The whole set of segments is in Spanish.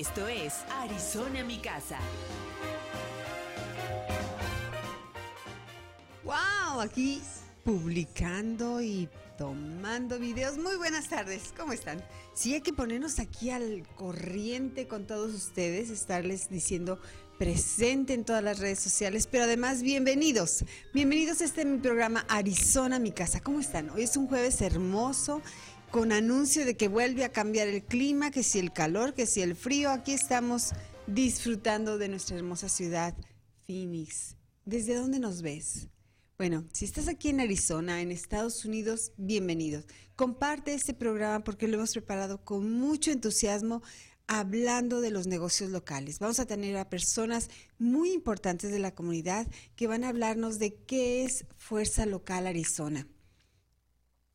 Esto es Arizona Mi Casa. ¡Wow! Aquí publicando y tomando videos. Muy buenas tardes, ¿cómo están? Sí, hay que ponernos aquí al corriente con todos ustedes, estarles diciendo presente en todas las redes sociales, pero además bienvenidos. Bienvenidos a este mi programa Arizona, mi casa. ¿Cómo están? Hoy es un jueves hermoso con anuncio de que vuelve a cambiar el clima, que si el calor, que si el frío. Aquí estamos disfrutando de nuestra hermosa ciudad, Phoenix. ¿Desde dónde nos ves? Bueno, si estás aquí en Arizona, en Estados Unidos, bienvenidos. Comparte este programa porque lo hemos preparado con mucho entusiasmo hablando de los negocios locales. Vamos a tener a personas muy importantes de la comunidad que van a hablarnos de qué es Fuerza Local Arizona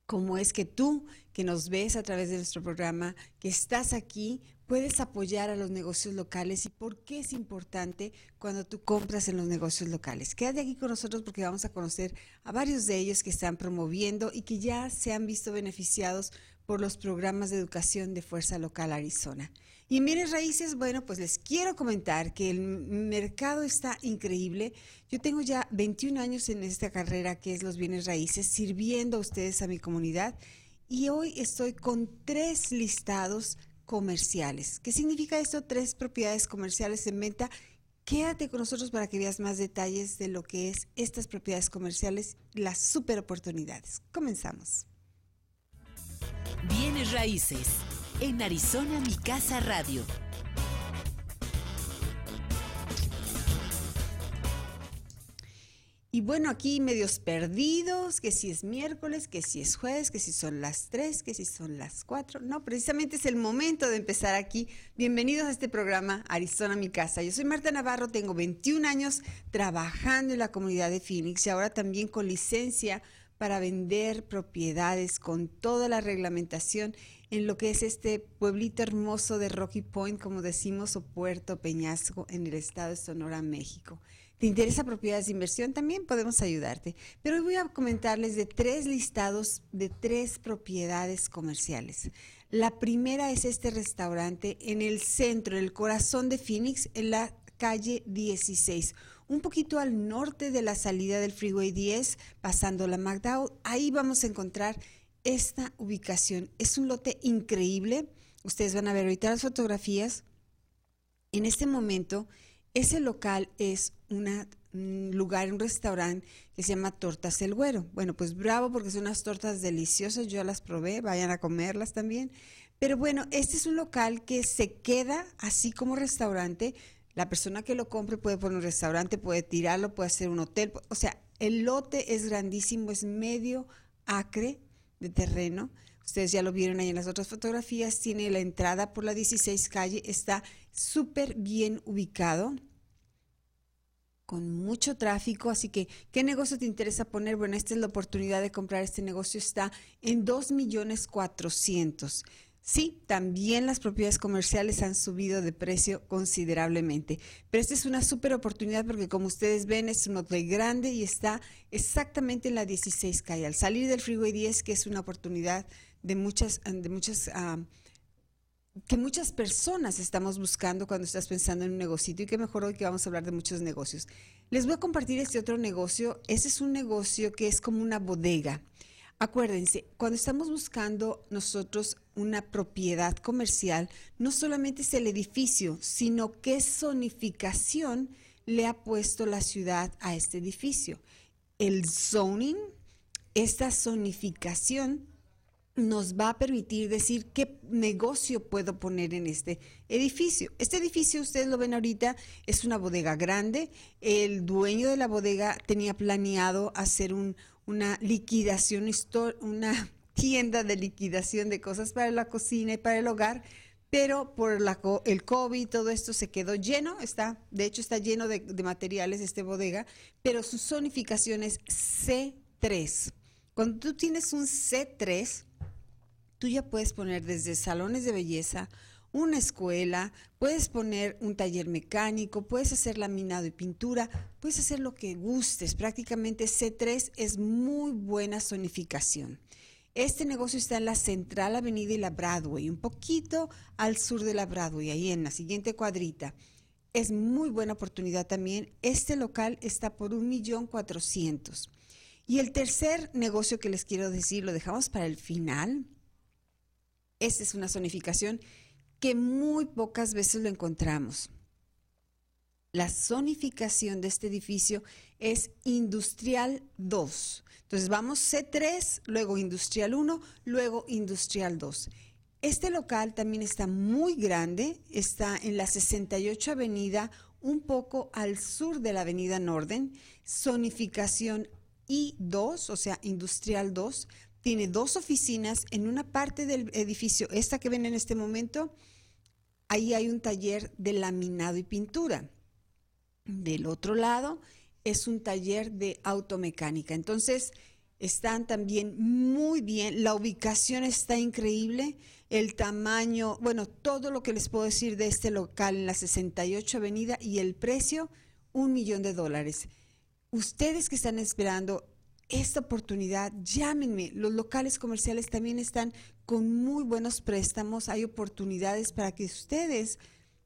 cómo es que tú, que nos ves a través de nuestro programa, que estás aquí, puedes apoyar a los negocios locales y por qué es importante cuando tú compras en los negocios locales. Quédate aquí con nosotros porque vamos a conocer a varios de ellos que están promoviendo y que ya se han visto beneficiados por los programas de educación de Fuerza Local Arizona. Y en bienes raíces, bueno, pues les quiero comentar que el mercado está increíble. Yo tengo ya 21 años en esta carrera que es los bienes raíces, sirviendo a ustedes, a mi comunidad. Y hoy estoy con tres listados comerciales. ¿Qué significa esto? Tres propiedades comerciales en venta. Quédate con nosotros para que veas más detalles de lo que es estas propiedades comerciales, las super oportunidades. Comenzamos. Bienes raíces en Arizona Mi Casa Radio. Y bueno, aquí medios perdidos, que si es miércoles, que si es jueves, que si son las tres, que si son las cuatro. No, precisamente es el momento de empezar aquí. Bienvenidos a este programa Arizona Mi Casa. Yo soy Marta Navarro, tengo 21 años trabajando en la comunidad de Phoenix y ahora también con licencia para vender propiedades con toda la reglamentación en lo que es este pueblito hermoso de Rocky Point, como decimos, o Puerto Peñasco en el estado de Sonora, México. ¿Te interesa propiedades de inversión? También podemos ayudarte. Pero hoy voy a comentarles de tres listados de tres propiedades comerciales. La primera es este restaurante en el centro, en el corazón de Phoenix, en la calle 16 un poquito al norte de la salida del Freeway 10, pasando la McDowell. Ahí vamos a encontrar esta ubicación. Es un lote increíble. Ustedes van a ver ahorita las fotografías. En este momento, ese local es un lugar, un restaurante que se llama Tortas El Güero. Bueno, pues bravo porque son unas tortas deliciosas, yo las probé, vayan a comerlas también. Pero bueno, este es un local que se queda así como restaurante, la persona que lo compre puede poner un restaurante, puede tirarlo, puede hacer un hotel. O sea, el lote es grandísimo, es medio acre de terreno. Ustedes ya lo vieron ahí en las otras fotografías. Tiene la entrada por la 16 calle. Está súper bien ubicado con mucho tráfico, así que ¿qué negocio te interesa poner? Bueno, esta es la oportunidad de comprar este negocio, está en 2 millones 400. Sí, también las propiedades comerciales han subido de precio considerablemente, pero esta es una súper oportunidad porque como ustedes ven es un hotel grande y está exactamente en la 16 calle, al salir del Freeway 10, que es una oportunidad de muchas, de muchas ah, que muchas personas estamos buscando cuando estás pensando en un negocio y que mejor hoy que vamos a hablar de muchos negocios. Les voy a compartir este otro negocio. Ese es un negocio que es como una bodega. Acuérdense, cuando estamos buscando nosotros una propiedad comercial, no solamente es el edificio, sino qué zonificación le ha puesto la ciudad a este edificio. El zoning, esta zonificación nos va a permitir decir qué negocio puedo poner en este edificio. Este edificio, ustedes lo ven ahorita, es una bodega grande. El dueño de la bodega tenía planeado hacer un, una liquidación, una tienda de liquidación de cosas para la cocina y para el hogar, pero por la, el COVID todo esto se quedó lleno, está, de hecho está lleno de, de materiales este bodega, pero su zonificación es C3. Cuando tú tienes un C3, tú ya puedes poner desde salones de belleza, una escuela, puedes poner un taller mecánico, puedes hacer laminado y pintura, puedes hacer lo que gustes. Prácticamente C3 es muy buena zonificación. Este negocio está en la Central Avenida y la Broadway, un poquito al sur de la Broadway, ahí en la siguiente cuadrita. Es muy buena oportunidad también. Este local está por un millón cuatrocientos. Y el tercer negocio que les quiero decir, lo dejamos para el final. Esta es una zonificación que muy pocas veces lo encontramos. La zonificación de este edificio es Industrial 2. Entonces vamos C3, luego Industrial 1, luego Industrial 2. Este local también está muy grande, está en la 68 Avenida, un poco al sur de la Avenida Norden, zonificación I2, o sea, Industrial 2. Tiene dos oficinas en una parte del edificio, esta que ven en este momento, ahí hay un taller de laminado y pintura. Del otro lado es un taller de automecánica. Entonces, están también muy bien, la ubicación está increíble, el tamaño, bueno, todo lo que les puedo decir de este local en la 68 Avenida y el precio, un millón de dólares. Ustedes que están esperando esta oportunidad, llámenme. Los locales comerciales también están con muy buenos préstamos. Hay oportunidades para que ustedes,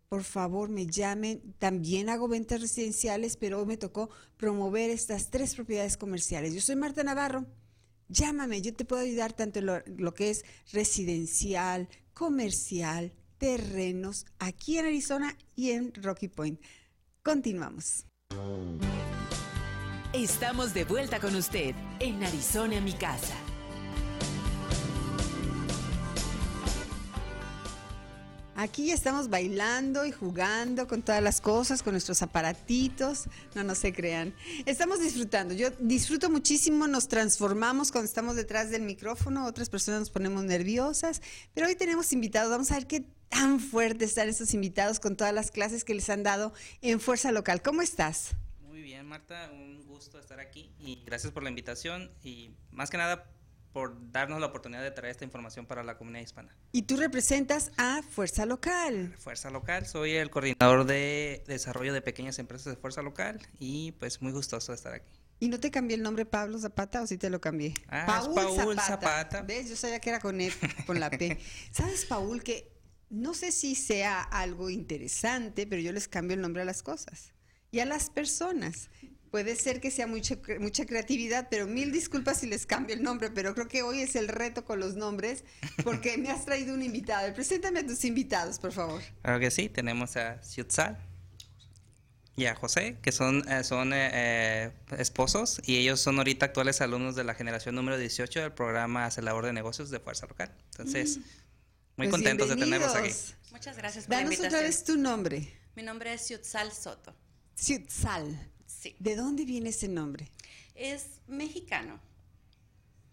por favor, me llamen. También hago ventas residenciales, pero hoy me tocó promover estas tres propiedades comerciales. Yo soy Marta Navarro. Llámame, yo te puedo ayudar tanto en lo, lo que es residencial, comercial, terrenos, aquí en Arizona y en Rocky Point. Continuamos. Estamos de vuelta con usted en Arizona, mi casa. Aquí estamos bailando y jugando con todas las cosas, con nuestros aparatitos. No, no se crean. Estamos disfrutando. Yo disfruto muchísimo, nos transformamos cuando estamos detrás del micrófono. Otras personas nos ponemos nerviosas. Pero hoy tenemos invitados. Vamos a ver qué tan fuerte están estos invitados con todas las clases que les han dado en Fuerza Local. ¿Cómo estás? Muy bien, Marta. Un gusto estar aquí y gracias por la invitación y más que nada por darnos la oportunidad de traer esta información para la comunidad hispana. Y tú representas a Fuerza Local. Fuerza Local, soy el coordinador de desarrollo de pequeñas empresas de Fuerza Local y pues muy gustoso de estar aquí. ¿Y no te cambié el nombre Pablo Zapata o sí te lo cambié? Ah, Paul, Paul Zapata. Zapata. ¿Ves? Yo sabía que era con, e, con la P. ¿Sabes, Paul, que no sé si sea algo interesante, pero yo les cambio el nombre a las cosas y a las personas? Puede ser que sea mucha, mucha creatividad, pero mil disculpas si les cambio el nombre, pero creo que hoy es el reto con los nombres, porque me has traído un invitado. Preséntame a tus invitados, por favor. Claro que sí, tenemos a Ciutzal y a José, que son, eh, son eh, eh, esposos, y ellos son ahorita actuales alumnos de la generación número 18 del programa Acelerador de Negocios de Fuerza Local. Entonces, mm. muy pues contentos de tenerlos aquí. Muchas gracias por Danos la invitación. otra vez tu nombre. Mi nombre es Ciutzal Soto. Sí. ¿De dónde viene ese nombre? Es mexicano.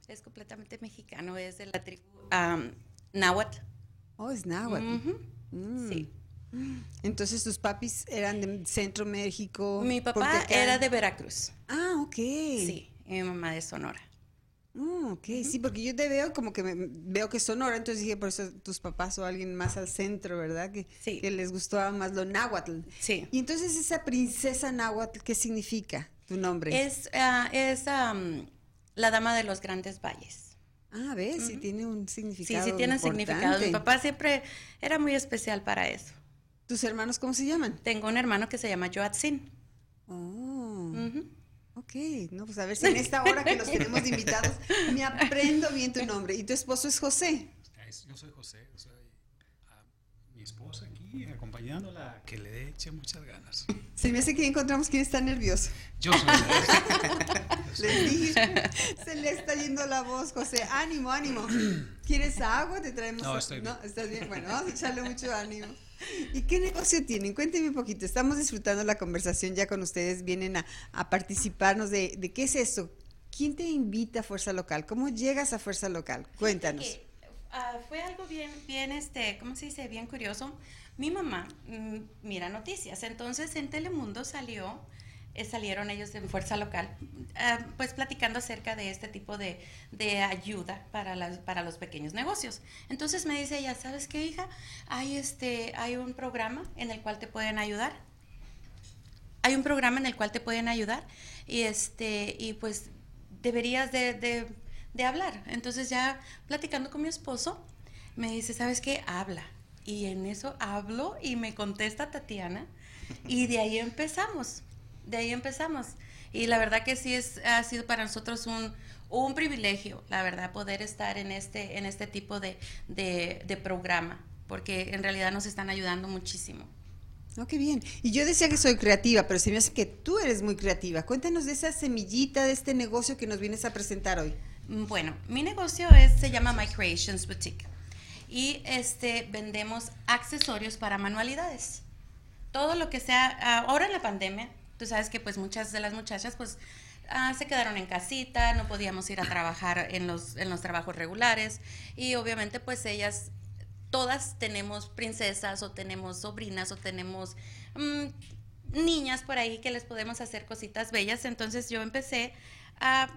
Es completamente mexicano. Es de la tribu um, náhuatl. Oh, es náhuatl. Mm. Sí. Entonces tus papis eran de Centro México. Mi papá era de Veracruz. Ah, ok. Sí. Y mi mamá de Sonora. Mm, ok, sí, porque yo te veo como que me, veo que Sonora, entonces dije, por eso tus papás o alguien más al centro, ¿verdad? Que, Sí. que les gustaba más lo náhuatl. Sí. Y entonces esa princesa náhuatl, ¿qué significa tu nombre? Es, ah, es um, la dama de los grandes valles. ah, ves, sí tiene un Sí, significado sí tiene importante. significado. Mi papá siempre era muy especial para eso. ¿Tus hermanos cómo se llaman? Tengo un hermano que se llama Joatzin. Oh. Ok. No, pues a ver si en esta hora que los tenemos de invitados me aprendo bien tu nombre. ¿Y tu esposo es José? Yo soy José, yo soy a mi esposa aquí acompañándola, que le eche muchas ganas. Se me hace que encontramos quién está nervioso. Yo soy Les dije, se le está yendo la voz, José. Ánimo, ánimo. ¿Quieres agua? Te traemos. No, a- estoy No, bien. estás bien. Bueno, vamos a echarle mucho ánimo. ¿Y qué negocio tienen? Cuéntenme un poquito. Estamos disfrutando la conversación ya con ustedes. Vienen a, a participarnos de, de qué es esto. ¿Quién te invita a Fuerza Local? ¿Cómo llegas a Fuerza Local? Cuéntanos. Que ah, fue algo bien, bien, este, ¿cómo se dice? Bien curioso. Mi mamá mm, mira noticias, entonces en Telemundo salió, eh, salieron ellos en Fuerza Local, ah, pues platicando acerca de este tipo de, de ayuda para, para los pequeños negocios. Entonces me dice ella, ¿sabes qué, hija? Hay, este, hay un programa en el cual te pueden ayudar. Hay un programa en el cual te pueden ayudar y, este, y pues deberías de, de, de hablar. Entonces ya platicando con mi esposo, me dice, ¿sabes qué? Habla. Y en eso hablo y me contesta Tatiana y de ahí empezamos, de ahí empezamos. Y la verdad que sí es, ha sido para nosotros un, un privilegio, la verdad, poder estar en este, en este tipo de, de, de programa, porque en realidad nos están ayudando muchísimo. No, qué bien. Y yo decía que soy creativa, pero se me hace que tú eres muy creativa. Cuéntanos de esa semillita de este negocio que nos vienes a presentar hoy. Mm, Bueno, mi negocio es, se llama My Creations Boutique y este vendemos accesorios para manualidades. Todo lo que sea, ah, ahora en la pandemia, tú sabes que pues muchas de las muchachas pues ah, se quedaron en casita, no podíamos ir a trabajar en los, en los trabajos regulares y obviamente pues ellas, todas tenemos princesas o tenemos sobrinas o tenemos mm, niñas por ahí que les podemos hacer cositas bellas, entonces yo empecé a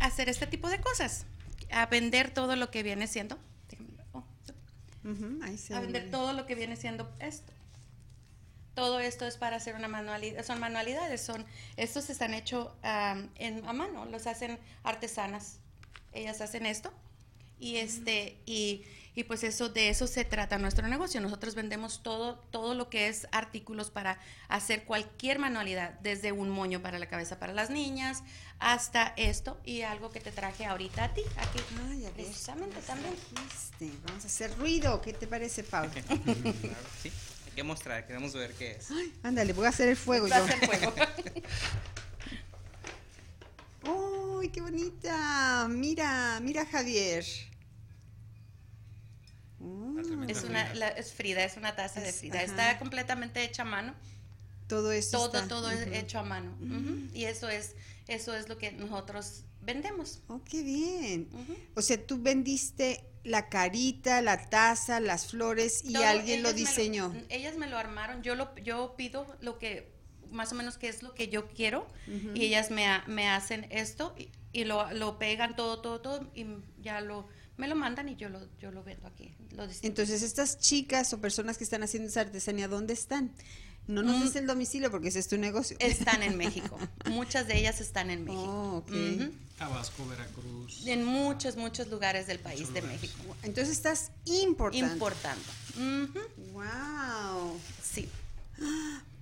hacer este tipo de cosas, a vender todo lo que viene siendo, Ujú, ahí se a ve. vender todo lo que viene siendo esto. Todo esto es para hacer una manualidad, son manualidades, son, estos están hechos am, en, a mano, los hacen artesanas. Ellas hacen esto y este y, y pues eso de eso se trata nuestro negocio. Nosotros vendemos todo todo lo que es artículos para hacer cualquier manualidad, desde un moño para la cabeza para las niñas hasta esto y algo que te traje ahorita a ti, aquí Ay, a ver, precisamente ¿cómo también. trajiste? Vamos a hacer ruido. ¿Qué te parece, Pau? Claro, sí. Hay que mostrar, queremos ver qué es. Ándale, voy a hacer el fuego Va a yo. ser fuego. ¡Uy, qué bonita! Mira, mira, Javier. Mm, Es una, la- es Frida, es una taza de Frida. ajá. Está completamente hecha a mano. todo esto Todo, está- todo es hecho a mano. Ujú. Y eso es, eso es lo que nosotros vendemos. Oh, qué bien. O sea, tú vendiste la carita, la taza, las flores y Todo, alguien lo me diseñó. ellas me lo armaron. Yo lo, yo pido lo que, más o menos qué es lo que yo quiero. Y ellas me, me hacen esto y, y lo, lo pegan todo, todo, todo. Y ya lo, me lo mandan y yo lo, yo lo vendo aquí. Lo. Entonces, estas chicas o personas que están haciendo esa artesanía, ¿dónde están? No nos Mm. des el domicilio porque ese es tu negocio. están en México. Muchas de ellas están en México. Oh. Tabasco, Veracruz. En muchos, muchos lugares del país de lugares. México. Entonces estás importando. Importando. Ujú. Wow. Sí.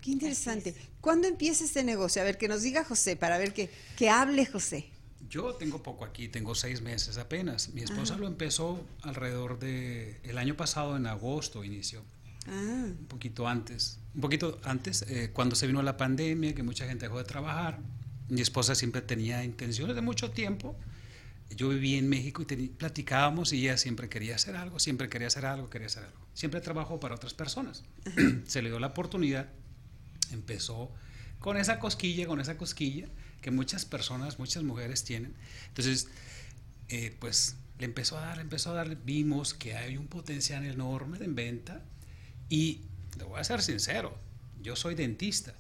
Qué interesante. es. ¿Cuándo empieza este negocio? A ver, que nos diga José, para ver que, que hable José. Yo tengo poco aquí, tengo seis meses apenas. Mi esposa lo empezó alrededor de el año pasado, en agosto inició, Ah, un poquito antes. Un poquito antes, eh, cuando se vino la pandemia, que mucha gente dejó de trabajar. Mi esposa siempre tenía intenciones de mucho tiempo. Yo vivía en México y platicábamos y ella siempre quería hacer algo, siempre quería hacer algo, quería hacer algo. Siempre trabajó para otras personas. se le dio la oportunidad, empezó con esa cosquilla, con esa cosquilla que muchas personas, muchas mujeres tienen. Entonces, eh, pues le empezó a dar, le empezó a dar, vimos que hay un potencial enorme de venta y le voy a ser sincero, yo soy dentista,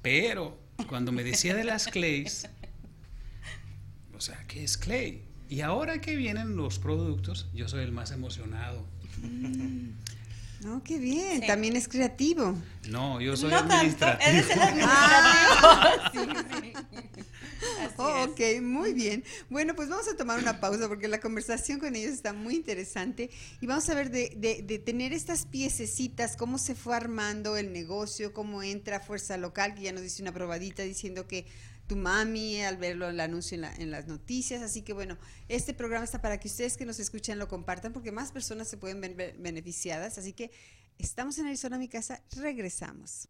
pero cuando me decía de las clays, o sea, ¿qué es clay? Y ahora que vienen los productos, yo soy el más emocionado. no, qué bien. Sí. También es creativo. No, yo soy no tanto, administrativo. eres el administrativo. Sí, sí. Oh, ok, muy bien. Bueno, pues vamos a tomar una pausa porque la conversación con ellos está muy interesante y vamos a ver de, de- de tener estas piececitas, cómo se fue armando el negocio, cómo entra Fuerza Local, que ya nos dice una probadita diciendo que tu mami al verlo el anuncio en, la- en las noticias. Así que bueno, este programa está para que ustedes que nos escuchan lo compartan porque más personas se pueden ver beneficiadas. Así que estamos en Arizona, mi casa, regresamos.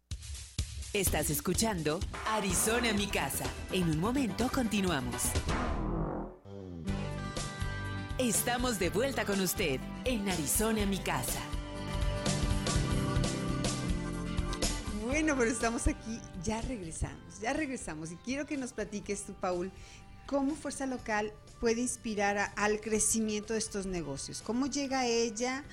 Estás escuchando Arizona mi casa. En un momento continuamos. Estamos de vuelta con usted en Arizona mi casa. Bueno, pero estamos aquí, ya regresamos, ya regresamos y quiero que nos platiques tú, Paul, cómo Fuerza Local puede inspirar al crecimiento de estos negocios. ¿Cómo llega ella?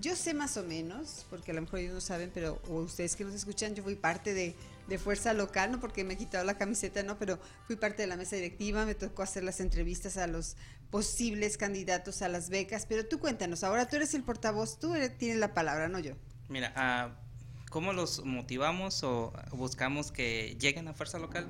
Yo sé más o menos, porque a lo mejor ellos no saben, pero ustedes que nos escuchan, yo fui parte de, de Fuerza Local, no porque me he quitado la camiseta, no, pero fui parte de la mesa directiva, me tocó hacer las entrevistas a los posibles candidatos a las becas, pero tú cuéntanos, ahora tú eres el portavoz, tú tienes la palabra, no yo. Mira, uh, ¿cómo los motivamos o buscamos que lleguen a Fuerza Local?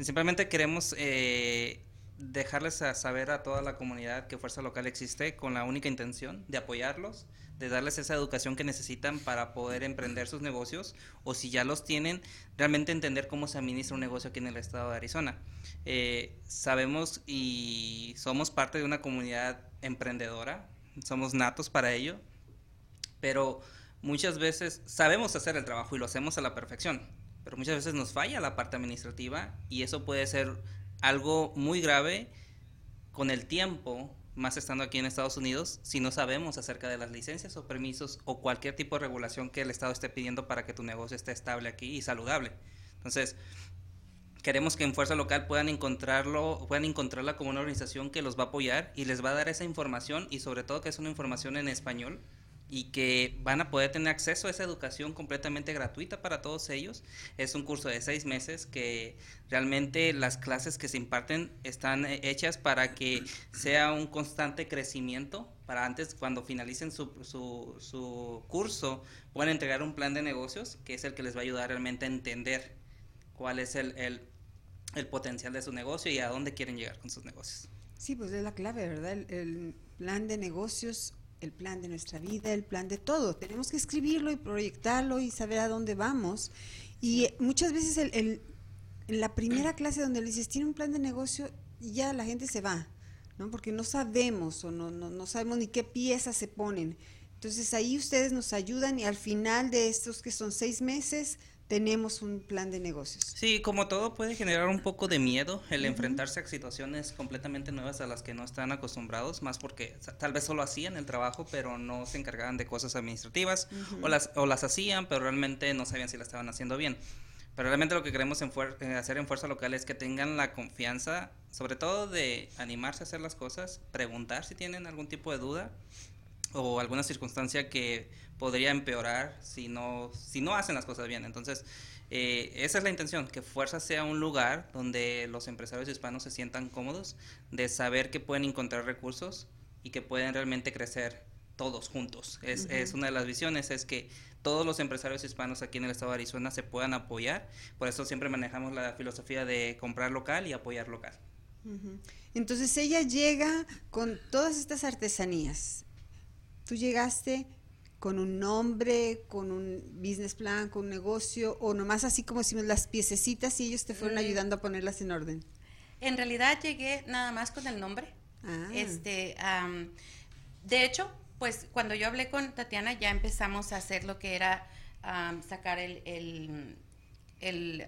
Simplemente queremos eh, dejarles a saber a toda la comunidad que Fuerza Local existe con la única intención de apoyarlos, de darles esa educación que necesitan para poder emprender sus negocios o si ya los tienen, realmente entender cómo se administra un negocio aquí en el estado de Arizona. Eh, sabemos y somos parte de una comunidad emprendedora, somos natos para ello, pero muchas veces sabemos hacer el trabajo y lo hacemos a la perfección, pero muchas veces nos falla la parte administrativa y eso puede ser algo muy grave con el tiempo, más estando aquí en Estados Unidos, si no sabemos acerca de las licencias o permisos o cualquier tipo de regulación que el Estado esté pidiendo para que tu negocio esté estable aquí y saludable. Entonces, queremos que en Fuerza Local puedan encontrarlo, puedan encontrarla como una organización que los va a apoyar y les va a dar esa información y sobre todo que es una información en español y que van a poder tener acceso a esa educación completamente gratuita para todos ellos. Es un curso de seis meses que realmente las clases que se imparten están eh, hechas para que sea un constante crecimiento, para antes cuando finalicen su, su, su curso puedan entregar un plan de negocios que es el que les va a ayudar realmente a entender cuál es el, el, el potencial de su negocio y a dónde quieren llegar con sus negocios. Sí, pues es la clave, ¿verdad? El, el plan de negocios el plan de nuestra vida, el plan de todo. Tenemos que escribirlo y proyectarlo y saber a dónde vamos. Y muchas veces el, en la primera clase donde le dices, tiene un plan de negocio, ya la gente se va, ¿no? Porque no sabemos o no, no, no sabemos ni qué piezas se ponen. Entonces ahí ustedes nos ayudan y al final de estos que son seis meses, tenemos un plan de negocios. Sí, como todo puede generar un poco de miedo el enfrentarse a situaciones completamente nuevas a las que no están acostumbrados, más porque tal vez solo hacían el trabajo, pero no se encargaban de cosas administrativas, o, las, o las hacían, pero realmente no sabían si las estaban haciendo bien. Pero realmente lo que queremos en eh, hacer en Fuerza Local es que tengan la confianza, sobre todo de animarse a hacer las cosas, preguntar si tienen algún tipo de duda o alguna circunstancia que podría empeorar si no, si no hacen las cosas bien. Entonces, eh, esa es la intención, que Fuerza sea un lugar donde los empresarios hispanos se sientan cómodos, de saber que pueden encontrar recursos y que pueden realmente crecer todos juntos. Es, es, una de las visiones, es que todos los empresarios hispanos aquí en el estado de Arizona se puedan apoyar. Por eso siempre manejamos la filosofía de comprar local y apoyar local. Entonces ella llega con todas estas artesanías. Tú llegaste con un nombre, con un business plan, con un negocio, o nomás así como decimos las piececitas y ellos te fueron mm. ayudando a ponerlas en orden? En realidad llegué nada más con el nombre. Ah. Este, de hecho, pues cuando yo hablé con Tatiana ya empezamos a hacer lo que era sacar el, el, el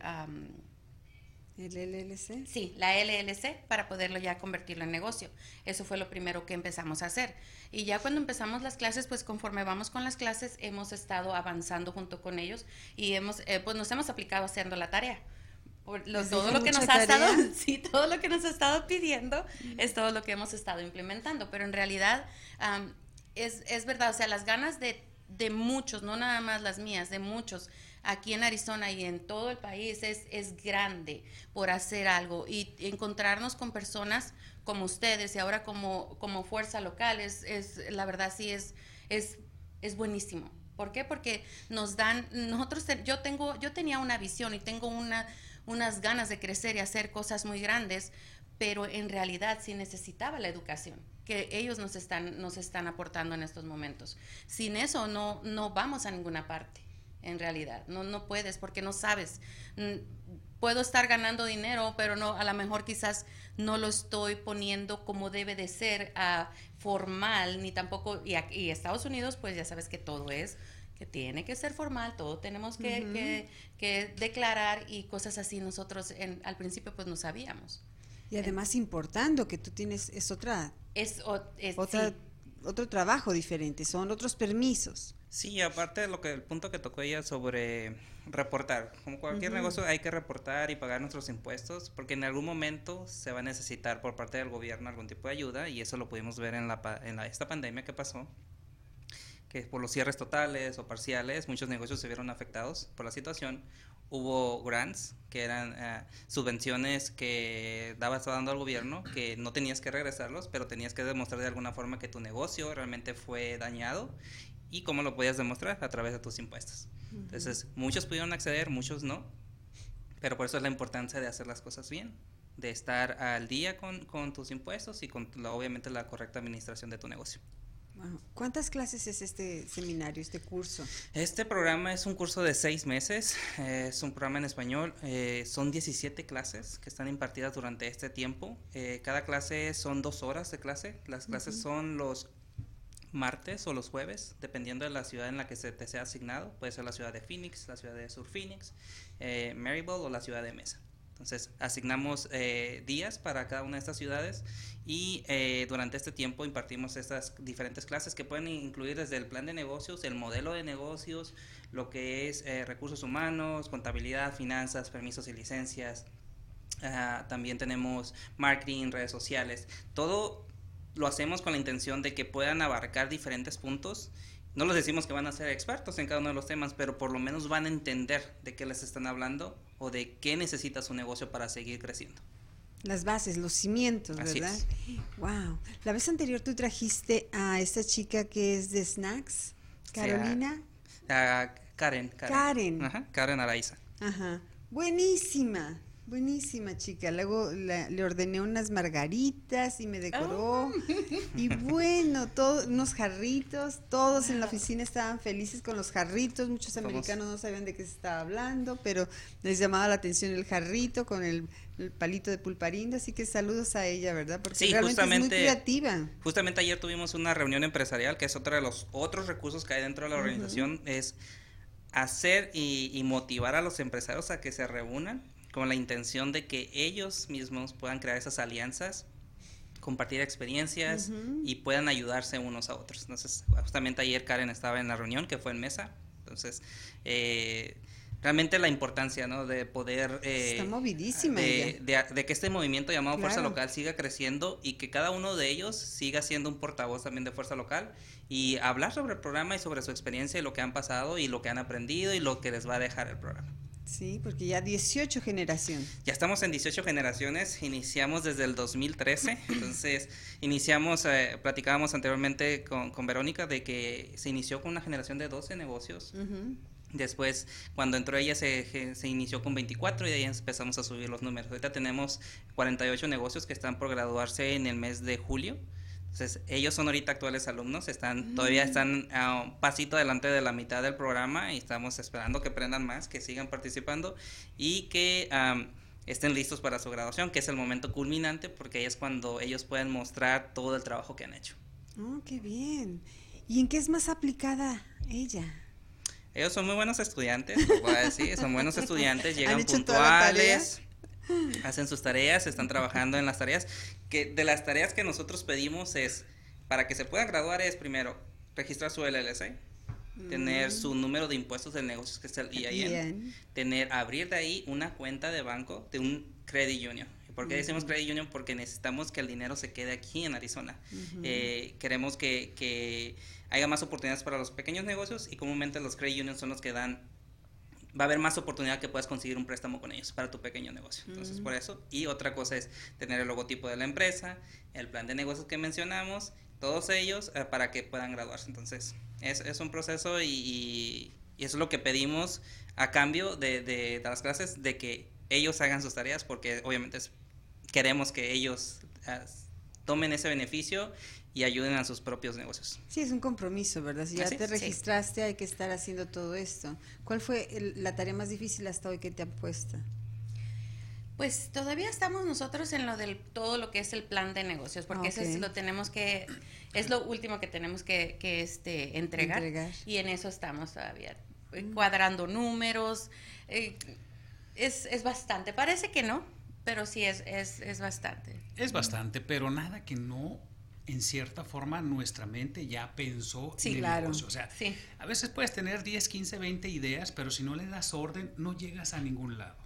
¿El LLC? Sí, la LLC para poderlo ya convertirlo en negocio. Eso fue lo primero que empezamos a hacer. Y ya cuando empezamos las clases, pues conforme vamos con las clases, hemos estado avanzando junto con ellos y hemos, eh, pues nos hemos aplicado haciendo la tarea. Por todo lo que nos ha estado, sí, todo lo que nos ha estado pidiendo es todo lo que hemos estado implementando. Pero en realidad es, es verdad, o sea, las ganas de, de muchos, no nada más las mías, de muchos, aquí en Arizona y en todo el país es, es grande por hacer algo y encontrarnos con personas como ustedes y ahora como, como fuerza local es, es la verdad sí es, es, es buenísimo. ¿Por qué? Porque nos dan, nosotros, yo tengo, yo tenía una visión y tengo una, unas ganas de crecer y hacer cosas muy grandes, pero en realidad sí necesitaba la educación que ellos nos están, nos están aportando en estos momentos. Sin eso no, no vamos a ninguna parte en realidad. No, no puedes porque no sabes. Mm, puedo estar ganando dinero, pero no, a lo mejor quizás no lo estoy poniendo como debe de ser a formal, ni tampoco, y, y Estados Unidos, pues ya sabes que todo es que tiene que ser formal, todo tenemos que, que, declarar y cosas así nosotros en, al principio pues no sabíamos. Y además importando que tú tienes, es otra, es, otra otro trabajo diferente, son otros permisos. Sí, aparte de lo que el punto que tocó ella sobre reportar, como cualquier negocio hay que reportar y pagar nuestros impuestos porque en algún momento se va a necesitar por parte del gobierno algún tipo de ayuda y eso lo pudimos ver en la, en la, esta pandemia que pasó que por los cierres totales o parciales muchos negocios se vieron afectados por la situación. Hubo grants, que eran eh, subvenciones que daba, estaba dando al gobierno, que no tenías que regresarlos, pero tenías que demostrar de alguna forma que tu negocio realmente fue dañado y cómo lo podías demostrar a través de tus impuestos. Entonces, muchos pudieron acceder, muchos no, pero por eso es la importancia de hacer las cosas bien, de estar al día con, con tus impuestos y con obviamente la correcta administración de tu negocio. ¿Cuántas clases es este seminario, este curso? Este programa es un curso de seis meses, es un programa en español, eh, son 17 clases que están impartidas durante este tiempo. Eh, cada clase son dos horas de clase, las clases son los martes o los jueves, dependiendo de la ciudad en la que se te sea asignado, puede ser la ciudad de Phoenix, la ciudad de Sur Phoenix, eh, Maryville o la ciudad de Mesa. Entonces, asignamos eh, días para cada una de estas ciudades y eh, durante este tiempo impartimos estas diferentes clases que pueden incluir desde el plan de negocios, el modelo de negocios, lo que es eh, recursos humanos, contabilidad, finanzas, permisos y licencias. Ah, también tenemos marketing, redes sociales. Todo lo hacemos con la intención de que puedan abarcar diferentes puntos no les decimos que van a ser expertos en cada uno de los temas, pero por lo menos van a entender de qué les están hablando o de qué necesita su negocio para seguir creciendo. Las bases, los cimientos, ¿verdad? Wow. La vez anterior tú trajiste a esta chica que es de snacks, Carolina. Karen, Karen. Karen. Ajá, Karen Araiza. Ajá. Buenísima. Buenísima chica. Luego le ordené unas margaritas y me decoró. Oh. Y bueno, todos unos jarritos. Todos en la oficina estaban felices con los jarritos. Muchos americanos no sabían de qué se estaba hablando, pero les llamaba la atención el jarrito con el, palito de pulparindo. Así que saludos a ella, ¿verdad? Porque realmente es muy creativa. Justamente ayer tuvimos una reunión empresarial, que es otro de los otros recursos que hay dentro de la organización, es hacer y motivar a los empresarios a que se reúnan con la intención de que ellos mismos puedan crear esas alianzas, compartir experiencias y puedan ayudarse unos a otros. Entonces, justamente ayer Karen estaba en la reunión que fue en mesa, entonces... Eh, realmente la importancia ¿no? de poder eh, Está movidísima de, de, que este movimiento llamado Fuerza Local siga creciendo y que cada uno de ellos siga siendo un portavoz también de Fuerza Local y hablar sobre el programa y sobre su experiencia y lo que han pasado y lo que han aprendido y lo que les va a dejar el programa. Sí, porque ya 18 generaciones. Ya estamos en 18 generaciones, iniciamos desde el 2013, entonces iniciamos, eh, platicábamos anteriormente con, con, Verónica de que se inició con una generación de 12 negocios. Después, cuando entró ella, se, se, inició con 24 y de ahí empezamos a subir los números. Ahorita tenemos 48 negocios que están por graduarse en el mes de julio. Entonces, ellos son ahorita actuales alumnos, están todavía mm. están a un pasito adelante de la mitad del programa y estamos esperando que aprendan más, que sigan participando y que estén listos para su graduación, que es el momento culminante porque es cuando ellos pueden mostrar todo el trabajo que han hecho. Oh, qué bien. ¿Y en qué es más aplicada ella? Ellos son muy buenos estudiantes, voy a decir, son buenos estudiantes, llegan puntuales hacen sus tareas, están trabajando en las tareas, que de las tareas que nosotros pedimos es, para que se pueda graduar es primero registrar su LLC, tener su mm. número de impuestos de negocios que es el EIN, tener, abrir de ahí una cuenta de banco de un credit union. ¿Por qué decimos credit union? Porque necesitamos que el dinero se quede aquí en Arizona. Eh, queremos que, que haya más oportunidades para los pequeños negocios y comúnmente los credit unions son los que dan va a haber más oportunidad que puedas conseguir un préstamo con ellos para tu pequeño negocio. Entonces, por eso. Y otra cosa es tener el logotipo de la empresa, el plan de negocios que mencionamos, todos ellos eh, para que puedan graduarse. Entonces, es, es un proceso y, eso es lo que pedimos a cambio de, de, las clases, de que ellos hagan sus tareas, porque obviamente queremos que ellos eh, tomen ese beneficio y ayuden a sus propios negocios. Sí, es un compromiso, ¿verdad? Si ya te registraste, hay que estar haciendo todo esto. ¿Cuál fue la tarea más difícil hasta hoy que te han puesto? Pues todavía estamos nosotros en lo del todo lo que es el plan de negocios, porque eso es lo tenemos que es lo último que tenemos que, que este entregar, y en eso estamos todavía eh, mm. cuadrando números. Eh, es, es bastante. Parece que no, pero sí es, es, es bastante. Es bastante, pero nada que no en cierta forma nuestra mente ya pensó Sí, en el claro. negocio. O sea, Sí. a veces puedes tener 10, 15, 20 ideas, pero si no le das orden, no llegas a ningún lado.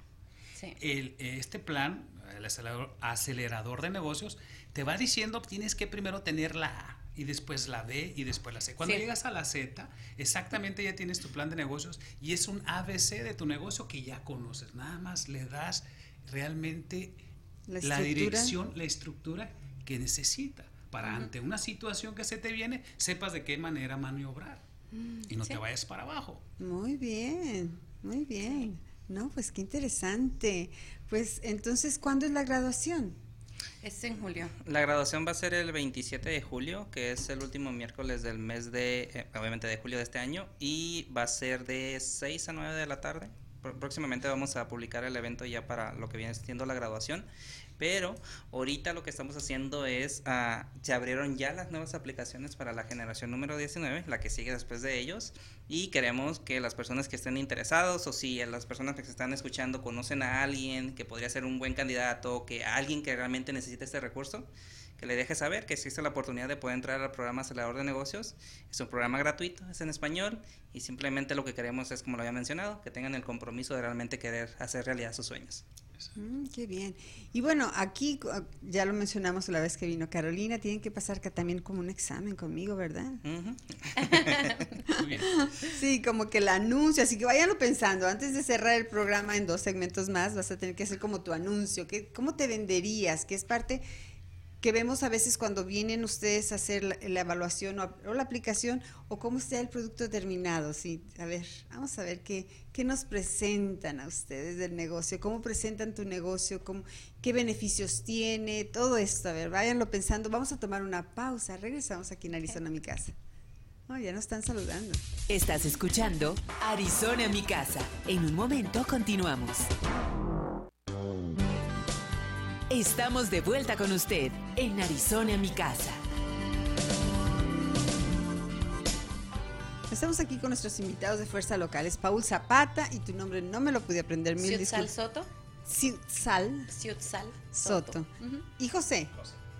Sí. El- este plan, el acelerador, acelerador de negocios, te va diciendo tienes que primero tener la A y después la B y después la C. Cuando Sí. llegas a la Z, exactamente ya tienes tu plan de negocios y es un ABC de tu negocio que ya conoces. Nada más le das realmente La la, dirección, la estructura que necesita para ante una situación que se te viene, sepas de qué manera maniobrar y no Sí. te vayas para abajo. Muy bien, muy bien. No, pues qué interesante. Pues entonces, ¿cuándo es la graduación? Es en julio. La graduación va a ser el 27 de julio, que es el último miércoles del mes de, eh, obviamente de julio de este año, y va a ser de 6 a 9 de la tarde. Pró- Próximamente vamos a publicar el evento ya para lo que viene siendo la graduación, pero ahorita lo que estamos haciendo es, ah, se abrieron ya las nuevas aplicaciones para la generación número 19, la que sigue después de ellos, y queremos que las personas que estén interesados o si las personas que se están escuchando conocen a alguien que podría ser un buen candidato, que alguien que realmente necesite este recurso, que le deje saber que existe la oportunidad de poder entrar al programa Acelerador de Negocios. Es un programa gratuito, es en español y simplemente lo que queremos es, como lo había mencionado, que tengan el compromiso de realmente querer hacer realidad sus sueños. Mm, qué bien. Y bueno, aquí cu- ya lo mencionamos la vez que vino Carolina, tienen que pasar que también como un examen conmigo, ¿verdad? Ujú. Muy bien. Sí, como que el anuncio, así que váyanlo pensando, antes de cerrar el programa en dos segmentos más, vas a tener que hacer como tu anuncio, ¿qué, ¿cómo te venderías? Que es parte que vemos a veces cuando vienen ustedes a hacer la, evaluación o, o la aplicación o cómo está el producto terminado. Sí, a ver, vamos a ver qué, qué nos presentan a ustedes del negocio, cómo presentan tu negocio, cómo, qué beneficios tiene, todo esto. A ver, váyanlo pensando. Vamos a tomar una pausa. Regresamos aquí en Arizona, mi casa. Oh, ya nos están saludando. Estás escuchando Arizona mi casa. En un momento continuamos. Estamos de vuelta con usted en Arizona mi casa. Estamos aquí con nuestros invitados de Fuerza Locales, Paul Zapata, y tu nombre no me lo pude aprender, mil Ciutzal disculpas. Soto. Ciutzal Ciutzal Soto. Ujú. Y José.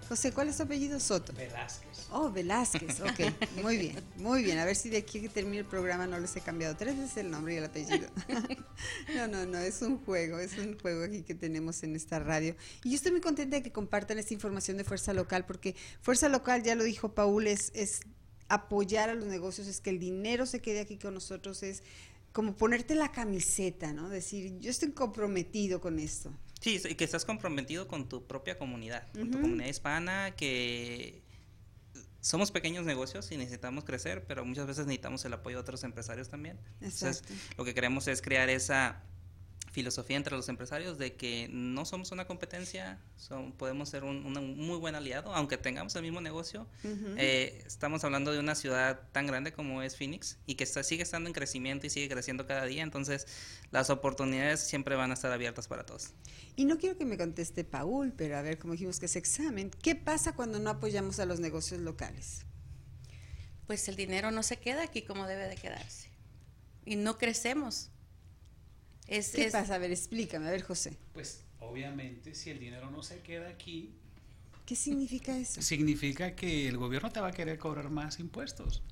José, ¿cuál es tu apellido? Soto. Velázquez. Oh, Velázquez, ok, muy bien, muy bien. A ver si de aquí que termine el programa no les he cambiado tres veces el nombre y el apellido. No, no, no, es un juego, es un juego aquí que tenemos en esta radio. Y yo estoy muy contenta de que compartan esta información de Fuerza Local, porque Fuerza Local, ya lo dijo Paul, es, es apoyar a los negocios, es que el dinero se quede aquí con nosotros, es como ponerte la camiseta, ¿no? Decir, yo estoy comprometido con esto. Sí, y que estás comprometido con tu propia comunidad, con tu comunidad hispana, que somos pequeños negocios y necesitamos crecer, pero muchas veces necesitamos el apoyo de otros empresarios también. Entonces, lo que queremos es crear esa filosofía entre los empresarios de que no somos una competencia, son, podemos ser un, un muy buen aliado, aunque tengamos el mismo negocio. Eh, estamos hablando de una ciudad tan grande como es Phoenix y que está, sigue estando en crecimiento y sigue creciendo cada día, entonces las oportunidades siempre van a estar abiertas para todos. Y no quiero que me conteste Paul, pero a ver, como dijimos que es examen, ¿qué pasa cuando no apoyamos a los negocios locales? Pues el dinero no se queda aquí como debe de quedarse. Y no crecemos. Es, ¿Qué es- pasa? A ver, explícame, a ver, José. Pues obviamente si el dinero no se queda aquí, ¿Qué significa eso? significa que el gobierno te va a querer cobrar más impuestos.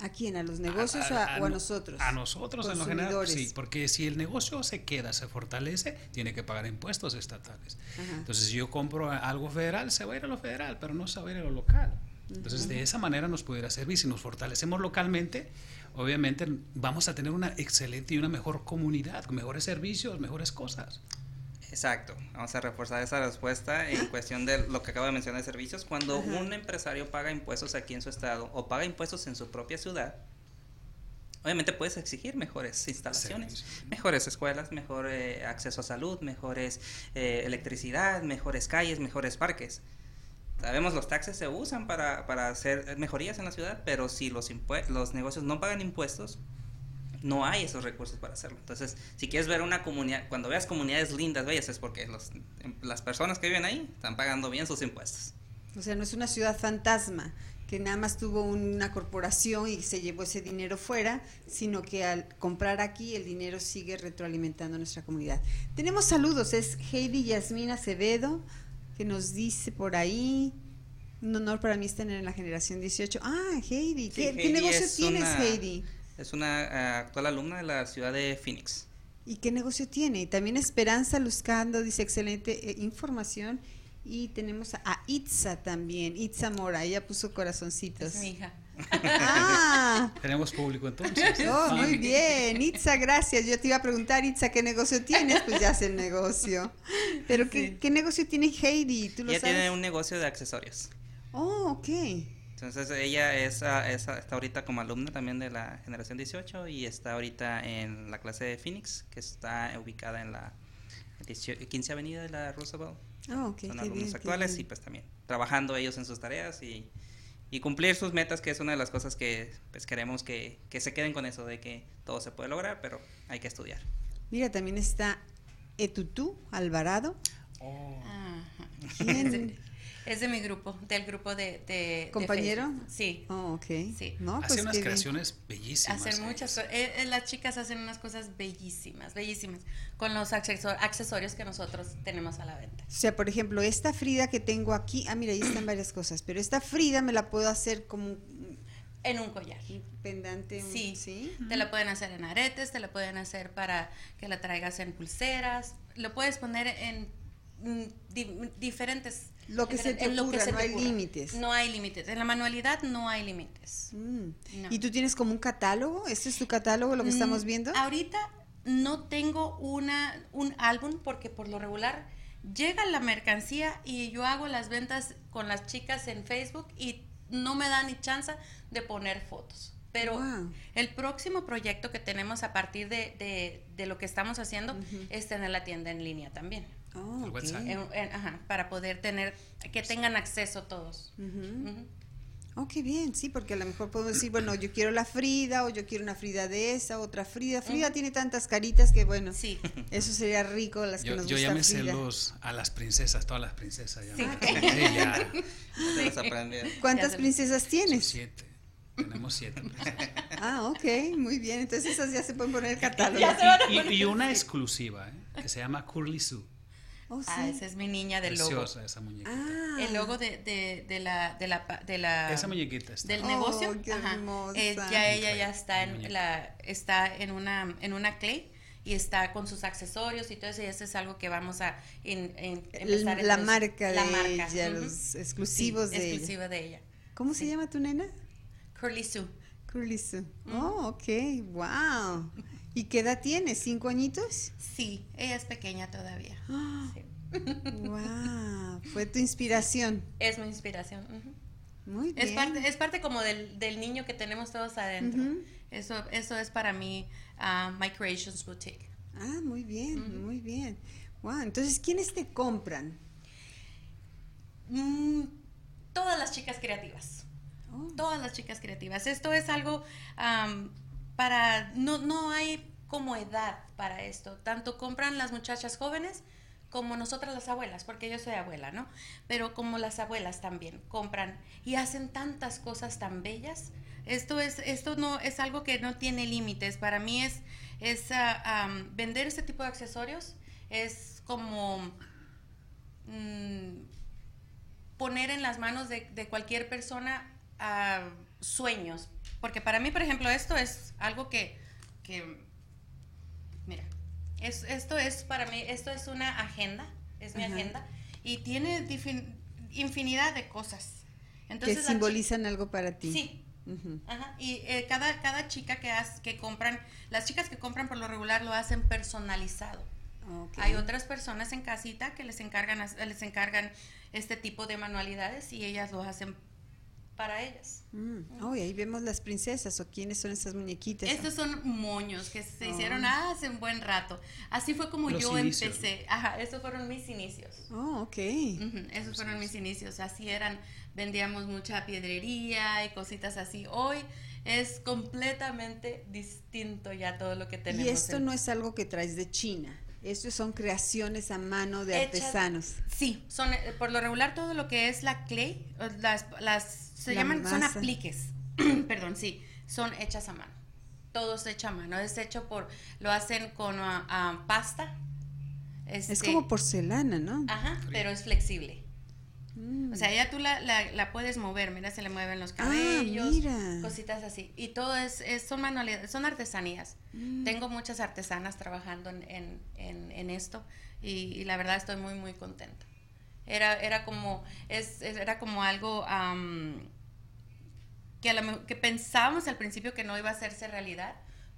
¿A quién? ¿A los negocios o a, o a no- nosotros? A nosotros en lo general, sí, porque si el negocio se queda, se fortalece, tiene que pagar impuestos estatales. Ajá. Entonces, si yo compro algo federal, se va a ir a lo federal, pero no se va a ir a lo local. Entonces, de esa manera nos pudiera servir. Si nos fortalecemos localmente, obviamente vamos a tener una excelente y una mejor comunidad, mejores servicios, mejores cosas. Exacto, vamos a reforzar esa respuesta en cuestión de lo que acabo de mencionar de servicios. Cuando Ajá. un empresario paga impuestos aquí en su estado o paga impuestos en su propia ciudad, obviamente puedes exigir mejores instalaciones, mejores escuelas, mejor eh, acceso a salud, mejores eh, electricidad, mejores calles, mejores parques. Sabemos los taxes se usan para, para hacer mejorías en la ciudad, pero si los, los negocios no pagan impuestos, no hay esos recursos para hacerlo. Entonces, si quieres ver una comunidad, cuando veas comunidades lindas, bellas, es porque los, em, las personas que viven ahí están pagando bien sus impuestos. O sea, no es una ciudad fantasma que nada más tuvo una corporación y se llevó ese dinero fuera, sino que al comprar aquí el dinero sigue retroalimentando nuestra comunidad. Tenemos saludos, es Heidi Yasmina Acevedo que nos dice por ahí, Un honor para mí estar en la generación 18. Ah, Heidi. Sí, ¿Qué, negocio es tienes, una- Heidi? Es una eh, actual alumna de la ciudad de Phoenix. ¿Y qué negocio tiene? Y también Esperanza Luzcando dice excelente eh, información. Y tenemos a Itza también, Itza Mora, ella puso corazoncitos. Es mi hija. Ah, Tenemos público entonces. oh, Ah, muy bien. Itza, gracias. Yo te iba a preguntar, Itza, ¿qué negocio tienes? Pues ya sé el negocio. Pero ¿qué, qué negocio tiene Heidi? ¿Tú lo Ella sabes? tiene un negocio de accesorios. Oh, ok. Entonces ella es, ah, es, está ahorita como alumna también de la generación 18 y está ahorita en la clase de Phoenix, que está ubicada en la 18 15 Avenida de la Roosevelt. Oh, ok. Son qué alumnos bien, actuales y pues también trabajando ellos en sus tareas y, y cumplir sus metas, que es una de las cosas que pues queremos que, que se queden con eso, de que todo se puede lograr, pero hay que estudiar. Mira, también está Etutú Alvarado. Ajá. ¿Quién? Es de mi grupo, del grupo de... ¿Compañero? Sí. Oh, ok. Sí. No, pues Hace unas bien. creaciones bellísimas. Hacen muchas ellos. cosas. eh, las chicas hacen unas cosas bellísimas, bellísimas, con los acceso- accesorios que nosotros tenemos a la venta. O sea, por ejemplo, esta Frida que tengo aquí, ah, mira, ahí están varias cosas, pero esta Frida me la puedo hacer como un En un collar. pendante. un- Sí. ¿sí? Te la pueden hacer en aretes, te la pueden hacer para que la traigas en pulseras, lo puedes poner en di- diferentes... Lo que se te en lo que ocurra, se no te hay límites. No hay límites. En la manualidad no hay límites. Mm. No. ¿Y tú tienes como un catálogo? ¿Este es tu catálogo, lo que estamos Mm, viendo? Ahorita no tengo una, un álbum porque por lo regular llega la mercancía y yo hago las ventas con las chicas en Facebook y no me da ni chance de poner fotos. Pero Wow. el próximo proyecto que tenemos a partir de, de- de lo que estamos haciendo es tener la tienda en línea también. Oh, El ok. website. En- en- ajá, para poder tener, que tengan acceso todos. Ujú. Oh, qué bien, sí, porque a lo mejor podemos decir, bueno, yo quiero la Frida o yo quiero una Frida de esa, otra Frida. Frida tiene tantas caritas que, bueno, Sí. eso sería rico, las que Yo, nos yo gusta ya me sé los, a las princesas, todas las princesas. Ya, Sí. me- Sí, ya. ¿Cuántas Ya princesas Son tienes? siete. Tenemos siete. princesas. Ah, ok, muy bien. Entonces esas ya se pueden poner catálogo. Y, y- y una exclusiva, ¿eh? que se llama Curly Sue. Oh, sí. Ah, esa es mi niña del logo. Preciosa esa muñequita. Ah. El logo de, de, de la, de la, de la Esa muñequita está. del Oh, negocio. qué ajá, hermosa. eh, ya ella ya está en muñeca. la está en una en una clay y está con sus accesorios y todo eso y eso es algo que vamos a en- en- empezar la marca de La ella, los exclusivos Sí, de ella. exclusiva de ella. ¿Cómo se llama tu nena? Curly Sue. Curly Sue. Oh, ok, wow. ¿Y qué edad tiene? ¿Cinco añitos? Sí, ella es pequeña todavía. Ah, Sí. wow, fue tu inspiración. Es mi inspiración. Muy bien. Es parte, es parte como del, del niño que tenemos todos adentro. Eso, eso es para mí ah, My Creations Boutique. Ah, muy bien, muy bien. Wow, entonces, ¿quiénes te compran? Mm, todas las chicas creativas. Oh, Todas las chicas creativas. Esto es algo para. No, no hay como edad para esto. Tanto compran las muchachas jóvenes como nosotras las abuelas, porque yo soy abuela, ¿no? Pero como las abuelas también compran y hacen tantas cosas tan bellas. Esto es, esto no es algo que no tiene límites. Para mí es, es ah, vender este tipo de accesorios es como mm, poner en las manos de, cualquier persona ah, sueños. Porque para mí, por ejemplo, esto es algo que, que es, esto es para mí, esto es una agenda, es mi Ajá. agenda, y tiene infinidad de cosas. que Entonces, chi- simbolizan algo para ti. Sí. Ajá, y eh, cada, cada chica que, haz- que compran, las chicas que compran por lo regular lo hacen personalizado. Hay otras personas en casita que les encargan, les encargan este tipo de manualidades y ellas lo hacen para ellas. Mm. Oh, y ahí vemos las princesas o quiénes son esas muñequitas. Estos son moños que se Oh. hicieron hace un buen rato. Así fue como Los yo inicios, empecé. Ajá, esos fueron mis inicios. Oh, ok. Ujú, esos fueron mis inicios. Así eran, vendíamos mucha piedrería y cositas así. Hoy es completamente distinto ya todo lo que tenemos. Y esto en- no es algo que traes de China. Estos son creaciones a mano de Hechas- artesanos. Sí, son eh, por lo regular todo lo que es la clay, o las, las se La llaman, son apliques. Perdón, sí, son hechas a mano. Todo es hecho a mano. Es hecho por, lo hacen con ah, ah, pasta. Es este, como porcelana, ¿no? Ajá, pero es flexible. O sea, ella tú la, la, la, puedes mover, mira, se le mueven los Ah, cabellos, mira. cositas así. Y todo es, es- son manualidades, son artesanías. Mm. Tengo muchas artesanas trabajando en, en, en, en esto y, y la verdad estoy muy, muy contenta. Era, era como, es, era como algo que, a que pensábamos al principio que no iba a hacerse realidad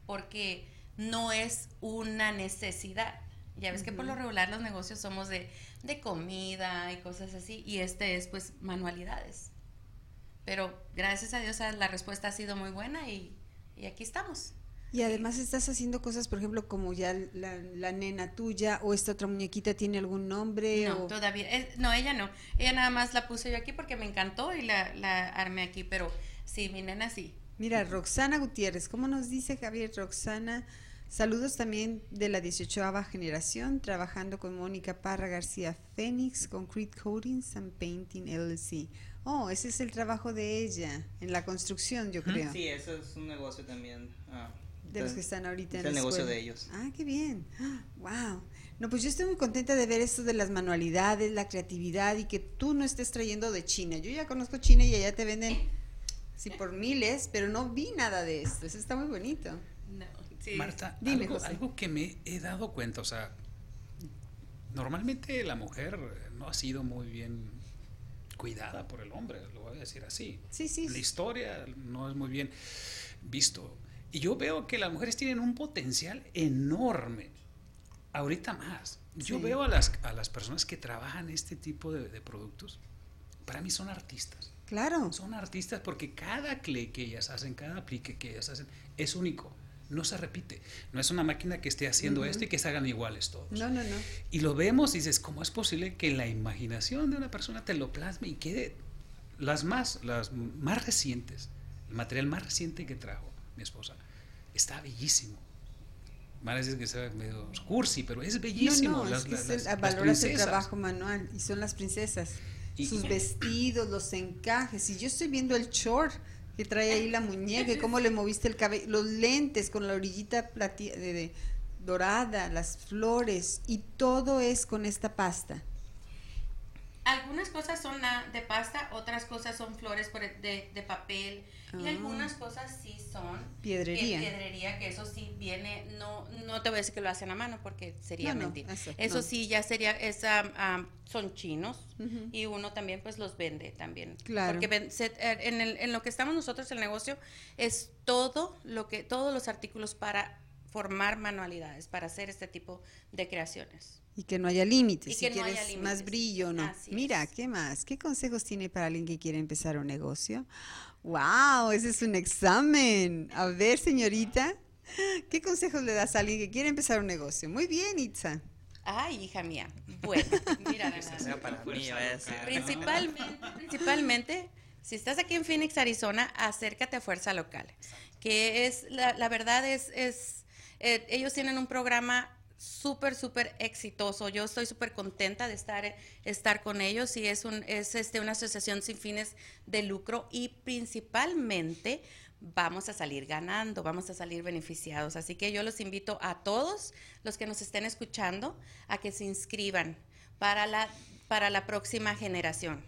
porque no es una necesidad. Ya ves que por lo regular los negocios somos de, de comida y cosas así y este es pues manualidades. Pero gracias a Dios la respuesta ha sido muy buena y, y aquí estamos. Y además estás haciendo cosas, por ejemplo, como ya la, la nena tuya o esta otra muñequita tiene algún nombre No, o todavía. eh, no, ella no. Ella nada más la puse yo aquí porque me encantó y la, la armé aquí. Pero sí, mi nena sí. Mira, Roxana Gutiérrez, ¿cómo nos dice Javier Roxana? Saludos también de la 18 generación, trabajando con Mónica Parra García Fénix, Concrete Coatings and Painting LLC. Oh, ese es el trabajo de ella en la construcción, yo creo. Sí, eso es un negocio también. ah, De los que están ahorita es en el la negocio escuela. de ellos. Ah, qué bien. Wow. No, pues yo estoy muy contenta de ver esto de las manualidades, la creatividad y que tú no estés trayendo de China. Yo ya conozco China y allá te venden sí por miles, pero no vi nada de esto. Eso está muy bonito. No, sí. Marta, Dime, algo, que me he dado cuenta, o sea, normalmente la mujer no ha sido muy bien cuidada por el hombre, lo voy a decir así. Sí, sí. La historia no es muy bien visto. Y yo veo que las mujeres tienen un potencial enorme, ahorita más. Yo Sí. veo a las, a las personas que trabajan este tipo de, de productos, para mí son artistas. Claro. Son artistas porque cada clic que ellas hacen, cada aplique que ellas hacen, es único. No se repite. No es una máquina que esté haciendo esto y que se hagan iguales todos. No, no, no. Y lo vemos y dices, ¿cómo es posible que la imaginación de una persona te lo plasme y quede las más, las más recientes, el material más reciente que trajo mi esposa, está bellísimo. Van a decir que sea medio cursi, pero es bellísimo. No, no, Las- es que las- es el- las- las valoras el trabajo manual y son las princesas. Y- Sus vestidos, los encajes. Y yo estoy viendo el short que trae ahí la muñeca y cómo le moviste el cabello, los lentes con la orillita de- dorada, las flores y todo es con esta pasta. Algunas cosas son de pasta, otras cosas son flores por- de, de papel y Ah. algunas cosas sí son Piedrería. que- piedrería, que eso sí viene, no, no te voy a decir que lo hacen a mano porque sería No, no, mentira. eso, Eso, no. sí ya sería, es, ah, son chinos y uno también pues los vende también. Claro. Porque ven- se- eh, en, el- en lo que estamos nosotros el negocio es todo lo que, todos los artículos para formar manualidades, para hacer este tipo de creaciones. Y que no haya límites, Y si que no haya quieres límites. más brillo, ¿no? Así Mira, es. ¿qué más? ¿Qué consejos tiene para alguien que quiere empezar un negocio? ¡Wow! Ese es un examen. A ver, señorita, ¿qué consejos le das a alguien que quiere empezar un negocio? Muy bien, Itza. Ay, hija mía. Bueno, mira, para mí. Principalmente, principalmente, si estás aquí en Phoenix, Arizona, acércate a Fuerza Local, que es, la, la verdad es, es eh, ellos tienen un programa súper, súper exitoso. Yo estoy súper contenta de estar, estar con ellos y es, un, es este, una asociación sin fines de lucro y principalmente vamos a salir ganando, vamos a salir beneficiados. Así que yo los invito a todos los que nos estén escuchando a que se inscriban para la, para la próxima generación.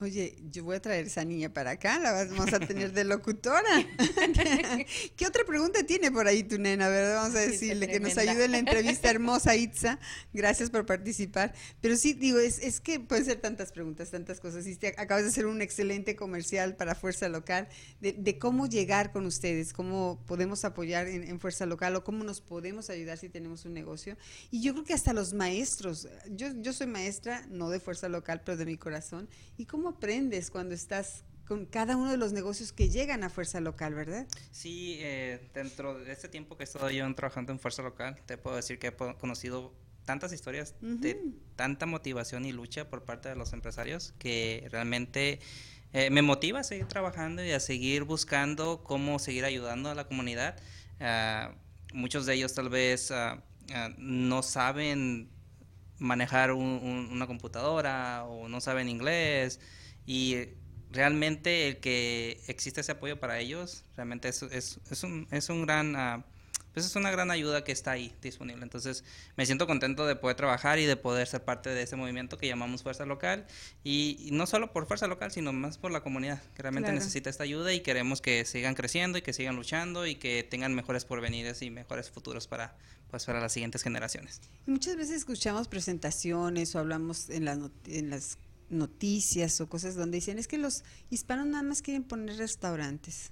Oye, yo voy a traer esa niña para acá, la vamos a tener de locutora. ¿Qué otra pregunta tiene por ahí tu nena? ¿verdad? Vamos a Sí, decirle que nos ayude en la entrevista hermosa, Itza. Gracias por participar. Pero sí, digo, es, es que pueden ser tantas preguntas, tantas cosas. Y te acabas de hacer un excelente comercial para Fuerza Local de, de cómo llegar con ustedes, cómo podemos apoyar en, en Fuerza Local o cómo nos podemos ayudar si tenemos un negocio. Y yo creo que hasta los maestros, yo, yo soy maestra, no de Fuerza Local, pero de mi corazón. ¿Y cómo aprendes cuando estás con cada uno de los negocios que llegan a Fuerza Local, verdad? Sí, eh, dentro de este tiempo que he estado yo trabajando en Fuerza Local, te puedo decir que he conocido tantas historias de Ujú. tanta motivación y lucha por parte de los empresarios que realmente eh, me motiva a seguir trabajando y a seguir buscando cómo seguir ayudando a la comunidad. Ah, muchos de ellos tal vez ah, no saben manejar un- un- una computadora o no saben inglés. Y realmente el que existe ese apoyo para ellos realmente es, es, es un, es un gran ah, pues es una gran ayuda que está ahí disponible. Entonces me siento contento de poder trabajar y de poder ser parte de ese movimiento que llamamos Fuerza Local y, no solo por Fuerza Local, sino más por la comunidad que realmente necesita esta ayuda y queremos que sigan creciendo y que sigan luchando y que tengan mejores porvenires y mejores futuros para, pues, para las siguientes generaciones. Muchas veces escuchamos presentaciones o hablamos en, en las noticias o cosas donde dicen es que los hispanos nada más quieren poner restaurantes.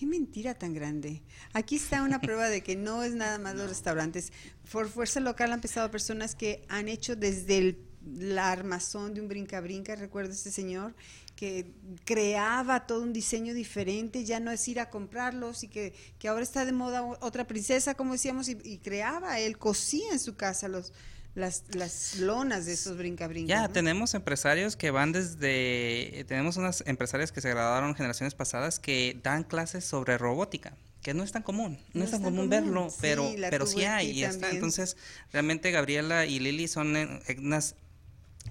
Qué mentira tan grande. Aquí está una prueba de que no es nada más los restaurantes. Por fuerza local han empezado personas que han hecho desde el la armazón de un brinca-brinca, recuerdo este señor, que creaba todo un diseño diferente, ya no es ir a comprarlos y que, que ahora está de moda otra princesa, como decíamos, y, y creaba, él cosía en su casa los, las, las lonas de esos brinca-brinca. Ya, tenemos empresarios que van desde, tenemos unas empresarias que se graduaron generaciones pasadas que dan clases sobre robótica que no es tan común, no, es tan común, verlo, pero, pero sí hay, y está. Entonces, realmente Gabriela y Lili son eh, unas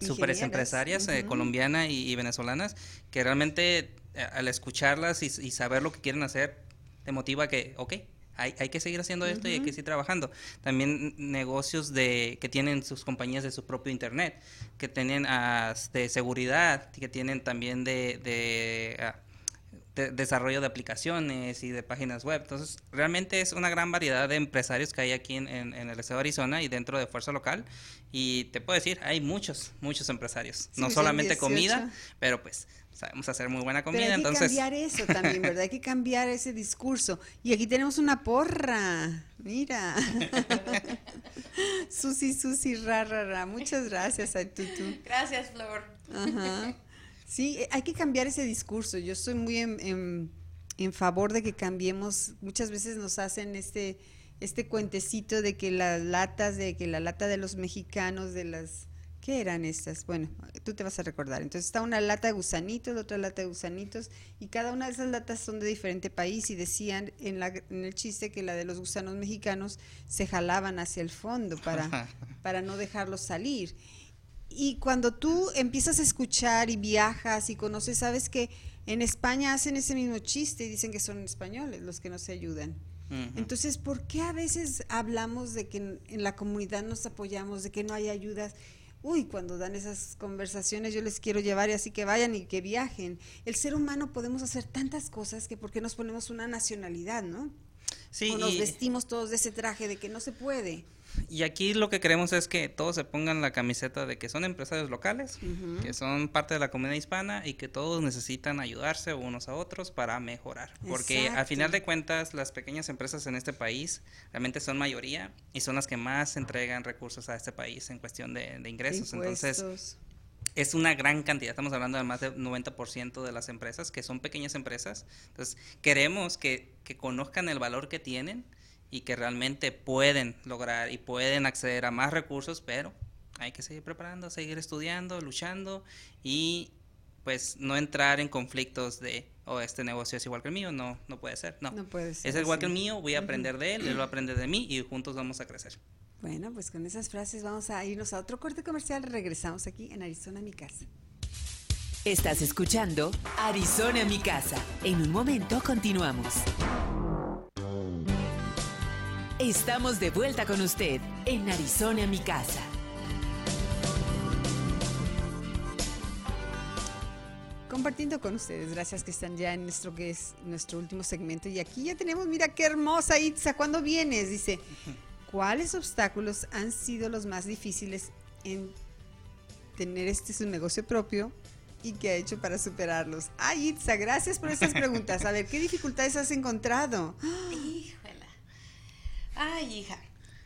super empresarias eh, colombianas y, venezolanas que realmente eh, al escucharlas y, saber lo que quieren hacer, te motiva que, ok, hay, hay, que seguir haciendo esto y hay que seguir trabajando. También negocios de que tienen sus compañías de su propio internet, que tienen uh, de seguridad, que tienen también de, de, ah, desarrollo de aplicaciones y de páginas web. Entonces, realmente es una gran variedad de empresarios que hay aquí en, en, el estado de Arizona y dentro de Fuerza Local. Y te puedo decir, hay muchos, muchos empresarios. no solamente comida, pero pues sabemos hacer muy buena comida, Pero hay que cambiar eso también, ¿verdad? Hay que cambiar ese discurso. Y aquí tenemos una porra. Mira. Susi, Susi, ra, ra, ra. Muchas gracias a Tutu. Gracias, Flor. Ajá. Sí, eh, hay que cambiar ese discurso. Yo estoy muy en, en, favor de que cambiemos. Muchas veces nos hacen este este cuentecito de que las latas, de que la lata de los mexicanos, de las ¿Qué eran estas? Bueno, tú te vas a recordar. Entonces está una lata de gusanitos, otra lata de gusanitos, y cada una de esas latas son de diferente país y decían en, la, en el chiste que la de los gusanos mexicanos se jalaban hacia el fondo para, para no dejarlos salir. Y cuando tú empiezas a escuchar y viajas y conoces, sabes que en España hacen ese mismo chiste y dicen que son españoles los que no se ayudan. Entonces, ¿por qué a veces hablamos de que en la comunidad nos apoyamos, de que no hay ayudas? uy, cuando dan esas conversaciones yo les quiero llevar y así que vayan y que viajen. El ser humano podemos hacer tantas cosas que por qué nos ponemos una nacionalidad, ¿no? Sí, o nos vestimos todos de ese traje de que no se puede. Y aquí lo que queremos es que todos se pongan la camiseta de que son empresarios locales, que son parte de la comunidad hispana y que todos necesitan ayudarse unos a otros para mejorar. Porque al final de cuentas las pequeñas empresas en este país realmente son mayoría y son las que más entregan recursos a este país en cuestión de, ingresos. Entonces es una gran cantidad, estamos hablando de más del 90% de las empresas que son pequeñas empresas. Entonces queremos que, que conozcan el valor que tienen y que realmente pueden lograr y pueden acceder a más recursos, pero hay que seguir preparando, seguir estudiando, luchando y pues no entrar en conflictos de, oh, este negocio es igual que el mío, no, no puede ser, no. No puede ser. Es igual que el mío, voy a aprender de él, él va a aprender de mí y juntos vamos a crecer. Bueno, pues con esas frases vamos a irnos a otro corte comercial, regresamos aquí en Arizona, mi casa. Estás escuchando Arizona, mi casa. En un momento continuamos. Estamos de vuelta con usted en Arizona, mi casa. Compartiendo con ustedes, gracias que están ya en nuestro que es nuestro último segmento. Y aquí ya tenemos, mira qué hermosa Itza, ¿cuándo vienes? Dice, ¿cuáles obstáculos han sido los más difíciles en tener este su negocio propio y qué ha hecho para superarlos? Ay, Itza, gracias por estas preguntas. A ver, ¿qué dificultades has encontrado? Ay, hija.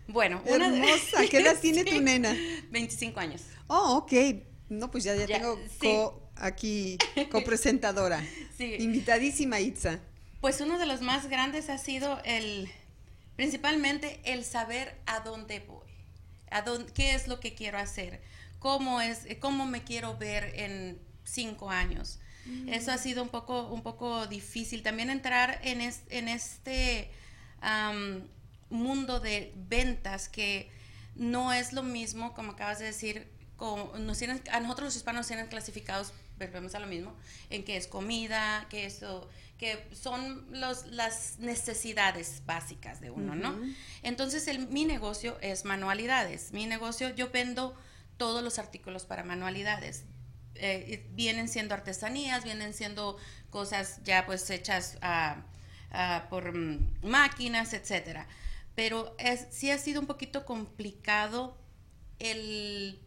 Bueno, una Hermosa. ¿Qué edad tiene tu nena? 25 años. Oh, ok. No, pues ya, ya, tengo aquí copresentadora. sí. Invitadísima Itza. Pues uno de los más grandes ha sido el, principalmente el saber a dónde voy, a dónde, qué es lo que quiero hacer, cómo es, cómo me quiero ver en cinco años. Eso ha sido un poco, un poco difícil. También entrar en, en este mundo de ventas que no es lo mismo, como acabas de decir, nos tienen, a nosotros los hispanos tienen clasificados, volvemos a lo mismo, en que es comida, que, eso, que son los, las necesidades básicas de uno, ¿no? Entonces, el, mi negocio es manualidades. Mi negocio, yo vendo todos los artículos para manualidades. Eh, vienen siendo artesanías, vienen siendo cosas ya pues hechas por mm, máquinas, etcétera. Pero es, sí ha sido un poquito complicado el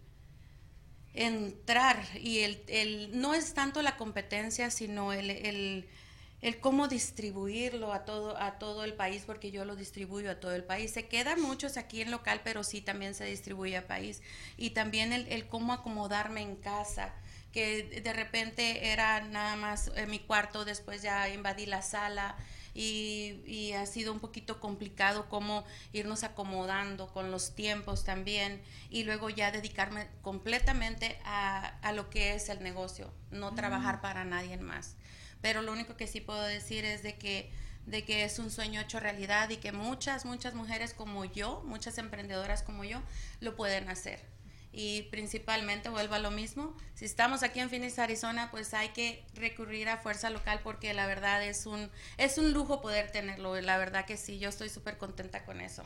entrar y el, no es tanto la competencia, sino el, el, cómo distribuirlo a todo, a todo el país, porque yo lo distribuyo a todo el país. Se quedan muchos aquí en local, pero sí también se distribuye a país. Y también el, cómo acomodarme en casa que de repente era nada más en mi cuarto, después ya invadí la sala y, ha sido un poquito complicado cómo irnos acomodando con los tiempos también y luego ya dedicarme completamente a, lo que es el negocio, no trabajar para nadie más. Pero lo único que sí puedo decir es de que de que es un sueño hecho realidad y que muchas, muchas mujeres como yo, muchas emprendedoras como yo, lo pueden hacer y principalmente vuelvo a lo mismo. Si estamos aquí en Phoenix, Arizona, pues hay que recurrir a fuerza local porque la verdad es un, es un lujo poder tenerlo. La verdad que sí, yo estoy súper contenta con eso.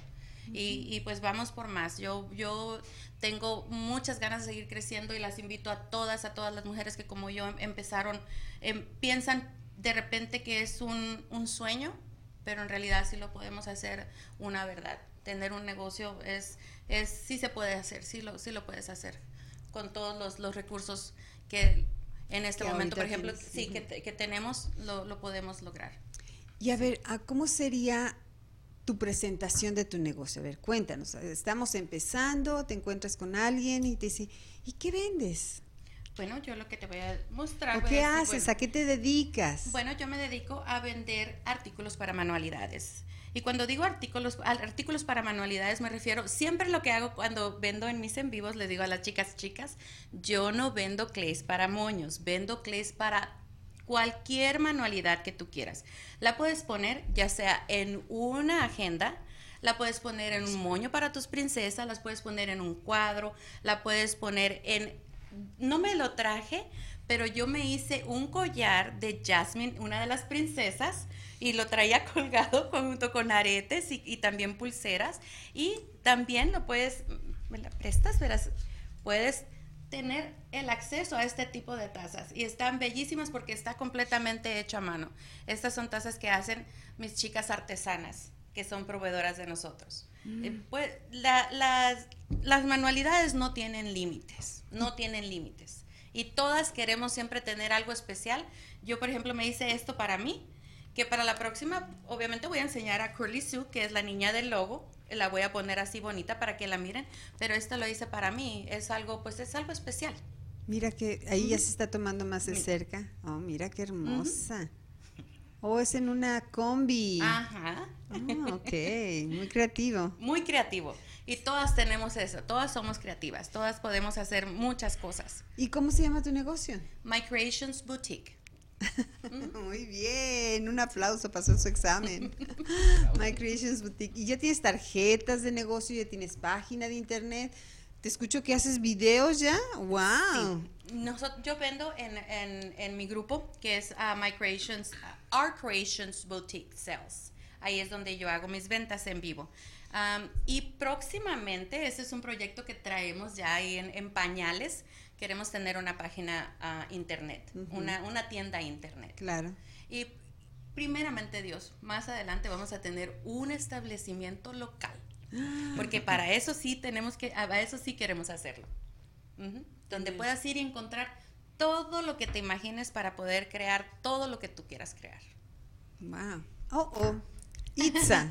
y, y, pues vamos por más. Yo, yo tengo muchas ganas de seguir creciendo y las invito a todas, a todas las mujeres que como yo empezaron, em, piensan de repente que es un, un sueño, pero en realidad sí lo podemos hacer una verdad. Tener un negocio es es sí se puede hacer, sí lo, sí lo puedes hacer con todos los, los recursos que en este momento, por ejemplo, sí, que, que, tenemos, lo, lo, podemos lograr. Y a ver, ¿cómo sería tu presentación de tu negocio? A ver, cuéntanos. Estamos empezando, te encuentras con alguien y te dice, ¿y qué vendes? Bueno, yo lo que te voy a mostrar. ¿O qué haces? ¿A qué te dedicas? Bueno, yo me dedico a vender artículos para manualidades. Y cuando digo artículos, artículos para manualidades me refiero, siempre lo que hago cuando vendo en mis en vivos, le digo a las chicas, chicas, yo no vendo clays para moños, vendo clays para cualquier manualidad que tú quieras. La puedes poner ya sea en una agenda, la puedes poner en un moño para tus princesas, las puedes poner en un cuadro, la puedes poner en... No me lo traje, pero yo me hice un collar de Jasmine, una de las princesas, y lo traía colgado junto con aretes y, también pulseras. Y también lo puedes, me la prestas, verás, puedes tener el acceso a este tipo de tazas y están bellísimas porque está completamente hecho a mano. Estas son tazas que hacen mis chicas artesanas, que son proveedoras de nosotros. Mm. Eh, pues, las, las manualidades no tienen límites, no tienen límites. Y todas queremos siempre tener algo especial. Yo, por ejemplo, me hice esto para mí que para la próxima obviamente voy a enseñar a Curly Sue, que es la niña del logo, la voy a poner así bonita para que la miren, pero esto lo hice para mí, es algo, pues es algo especial. Mira que ahí ya se está tomando más de cerca. Oh, mira qué hermosa. Oh, es en una combi. Ajá. Oh, ok, muy creativo. Muy creativo. Y todas tenemos eso, todas somos creativas, todas podemos hacer muchas cosas. ¿Y cómo se llama tu negocio? My Creations Boutique. Muy bien, un aplauso, pasó su examen. My Creations Boutique. ¿Y ya tienes tarjetas de negocio? ¿Ya tienes página de internet? Te escucho que haces videos ya. ¡Wow! yo vendo en, mi grupo, que es uh, My Creations, uh, Our Creations Boutique Sales. Ahí es donde yo hago mis ventas en vivo. Um, y próximamente, ese es un proyecto que traemos ya ahí en pañales queremos tener una página a internet, una, una tienda internet. Claro. Y primeramente Dios, más adelante vamos a tener un establecimiento local. Porque para eso sí tenemos que, a eso sí queremos hacerlo. Donde puedas ir y encontrar todo lo que te imagines para poder crear todo lo que tú quieras crear. Wow. Oh, oh. Itza.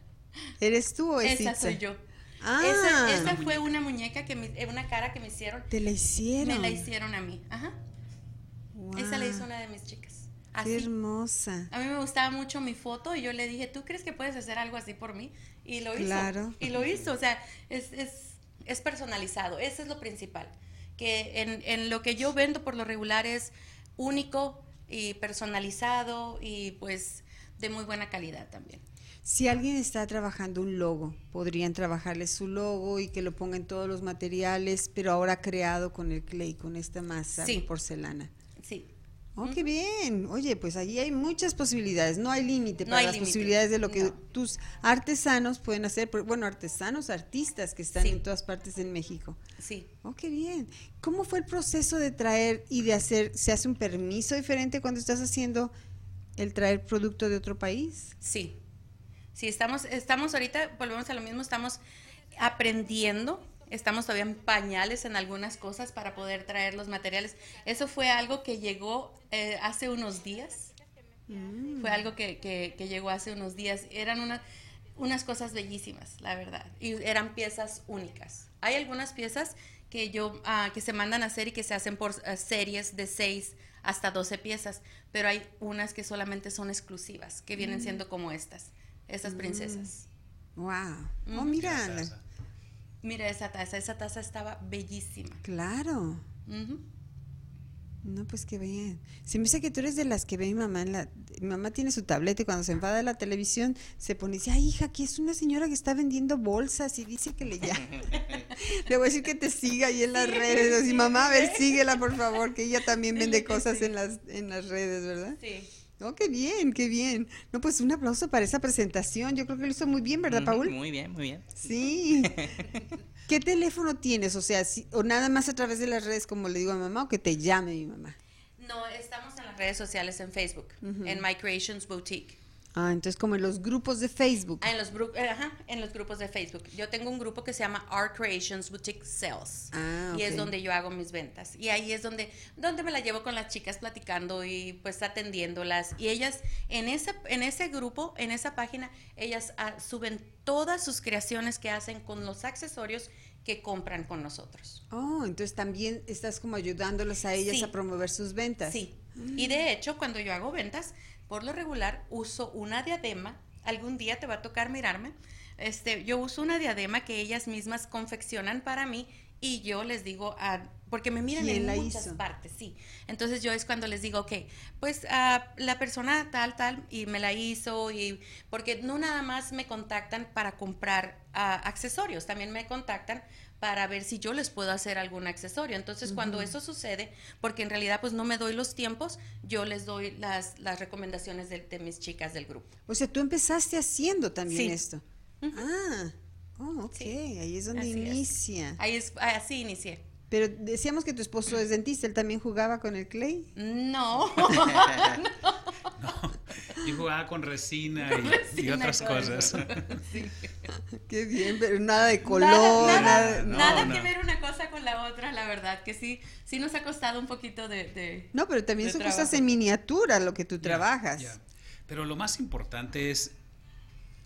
¿Eres tú o es Esa soy yo. Ah, esa, fue una muñeca que me, una cara que me hicieron. ¿Te la hicieron? Me la hicieron a mí. Ajá. Esa la hizo una de mis chicas. Qué hermosa. A mí me gustaba mucho mi foto y yo le dije, ¿tú crees que puedes hacer algo así por mí? Y lo hizo. Claro. Y lo hizo. O sea, es, es, es personalizado. Eso es lo principal. Que en, en lo que yo vendo por lo regular es único y personalizado y pues de muy buena calidad también. Si alguien está trabajando un logo, podrían trabajarle su logo y que lo pongan todos los materiales, pero ahora creado con el clay, con esta masa sí. porcelana. Sí. Oh, qué bien. Oye, pues allí hay muchas posibilidades, no hay límite No para hay las posibilidades de lo que no. tus artesanos pueden hacer. Bueno, artesanos, artistas que están Sí. en todas partes en México. Sí. Oh, qué bien. ¿Cómo fue el proceso de traer y de hacer? ¿Se hace un permiso diferente cuando estás haciendo el traer producto de otro país? Sí. Sí, estamos, estamos ahorita, volvemos a lo mismo, estamos aprendiendo, estamos todavía en pañales en algunas cosas para poder traer los materiales. Eso fue algo que llegó eh, hace unos días. Fue algo que, que- que llegó hace unos días. Eran una- unas cosas bellísimas, la verdad. Y eran piezas únicas. Hay algunas piezas que yo ah, que se mandan a hacer y que se hacen por ah, series de 6 hasta 12 piezas, pero hay unas que solamente son exclusivas, que vienen siendo como estas, estas princesas. Wow. Oh, Ujú. mira. Esa. Mira esa taza, esa taza estaba bellísima. Claro. No, pues qué bien. Se me dice que tú eres de las que ve mi mamá en la... Mi mamá tiene su tableta y cuando se enfada de la televisión se pone y dice, ay hija, aquí es una señora que está vendiendo bolsas y dice que le llame. le voy a decir que te siga ahí en las redes. Y mamá, a ver, síguela por favor, que ella también vende cosas sí. en las, en las redes, ¿verdad? Sí. Oh, qué bien, qué bien. No, pues un aplauso para esa presentación. Yo creo que lo hizo muy bien, ¿verdad, Paul? Muy bien, muy bien. Sí. ¿Qué teléfono tienes? O sea, si- o nada más a través de las redes, como le digo a mi mamá, o que te llame mi mamá. No, estamos en las redes sociales en Facebook, en My Creations Boutique. Ah, entonces como en los grupos de Facebook. Ah, en los, eh, ajá, en los grupos de Facebook. Yo tengo un grupo que se llama Art Creations Boutique Sales. Ah, Y es donde yo hago mis ventas. Y ahí es donde, donde me la llevo con las chicas platicando y pues atendiéndolas. Y ellas, en ese, en ese grupo, en esa página, ellas ah, suben todas sus creaciones que hacen con los accesorios que compran con nosotros. Oh, entonces también estás como ayudándolas a ellas Sí. a promover sus ventas. Sí. Y de hecho, cuando yo hago ventas, por lo regular uso una diadema. Algún día te va a tocar mirarme. Este, yo uso una diadema que ellas mismas confeccionan para mí y yo les digo, a, porque me miran ¿Quién en la muchas hizo? partes, sí. Entonces yo es cuando les digo, ok, pues ah, la persona tal, tal, y me la hizo, y porque no nada más me contactan para comprar ah, accesorios, también me contactan para ver si yo les puedo hacer algún accesorio. Entonces, cuando eso sucede, porque en realidad pues no me doy los tiempos, yo les doy las, las recomendaciones de, de mis chicas del grupo. O sea, tú empezaste haciendo también Sí. esto. Ah, oh, ok, Sí, ahí es donde así es. inicia. Ahí es, así inicié. Pero decíamos que tu esposo es dentista, él también jugaba con el clay. No, Yo jugaba con resina y, y resina, otras cosas. Qué bien, pero nada de color, nada, nada, nada, no, nada no. que ver una cosa con la otra, la verdad, que sí, sí nos ha costado un poquito de... de- No, pero también son cosas en miniatura lo que tú trabajas. Pero lo más importante es,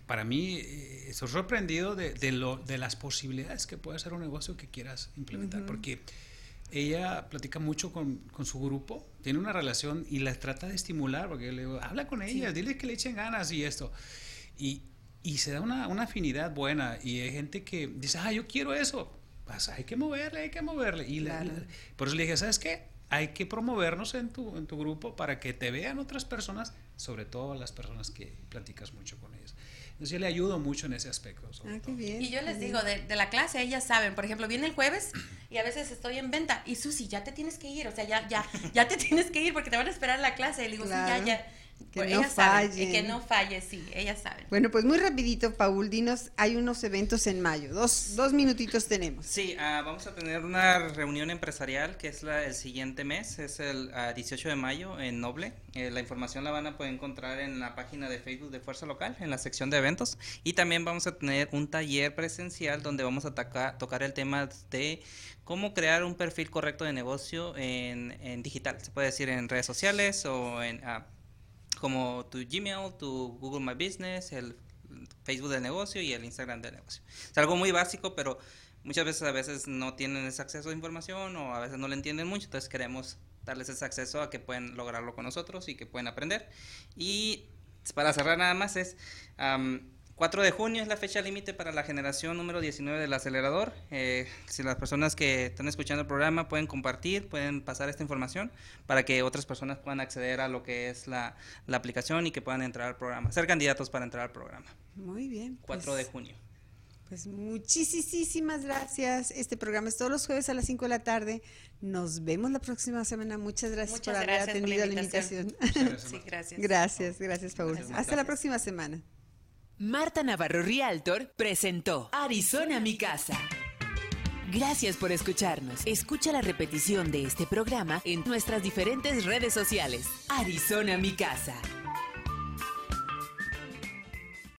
para mí, eh, estoy sorprendido de, de lo, de las posibilidades que puede ser un negocio que quieras implementar, porque ella platica mucho con, con su grupo, tiene una relación y las trata de estimular, porque le digo, habla con ellas, dile que le echen ganas y esto. Y, y se da una, una afinidad buena y hay gente que dice, ah, yo quiero eso. Pues hay que moverle, hay que moverle. Y la- Claro. la- por eso le dije, ¿sabes qué? Hay que promovernos en tu, en tu grupo para que te vean otras personas, sobre todo las personas que platicas mucho con. Entonces yo le ayudo mucho en ese aspecto. sobre Ah, qué todo. bien. Y yo les qué digo, de, de la clase, ellas saben, por ejemplo, viene el jueves y a veces estoy en venta y Susi, ya te tienes que ir, o sea, ya, ya, ya te tienes que ir porque te van a esperar la clase. Y le digo, Claro. sí, ya, ya. Que Pues no y que no falle, sí, ellas saben. Bueno, pues muy rapidito, Paul, dinos, hay unos eventos en mayo, dos, dos minutitos tenemos. Sí, ah, vamos a tener una reunión empresarial que es la, el siguiente mes, es el ah, 18 de mayo en Noble. Eh, la información la van a poder encontrar en la página de Facebook de Fuerza Local, en la sección de eventos. Y también vamos a tener un taller presencial donde vamos a taca- tocar el tema de cómo crear un perfil correcto de negocio en, en digital. Se puede decir en redes sociales o en... ah, como tu Gmail, tu Google My Business, el Facebook del negocio y el Instagram del negocio. Es algo muy básico, pero muchas veces a veces no tienen ese acceso a información o a veces no le entienden mucho, entonces queremos darles ese acceso a que pueden lograrlo con nosotros y que pueden aprender. Y para cerrar nada más es... 4 de junio es la fecha límite para la generación número 19 del acelerador. Eh, si las personas que están escuchando el programa pueden compartir, pueden pasar esta información para que otras personas puedan acceder a lo que es la, la aplicación y que puedan entrar al programa, ser candidatos para entrar al programa. Muy bien. 4 de pues- junio. Pues muchísimas gracias. Este programa es todos los jueves a las 5 de la tarde. Nos vemos la próxima semana. Muchas gracias Muchas por haber gracias por la atendido la invitación. invitación. Sí, gracias. gracias, gracias, Paul. Gracias. Hasta la próxima semana. Marta Navarro Rialtor presentó Arizona mi casa. Gracias por escucharnos. Escucha la repetición de este programa en nuestras diferentes redes sociales. Arizona mi casa.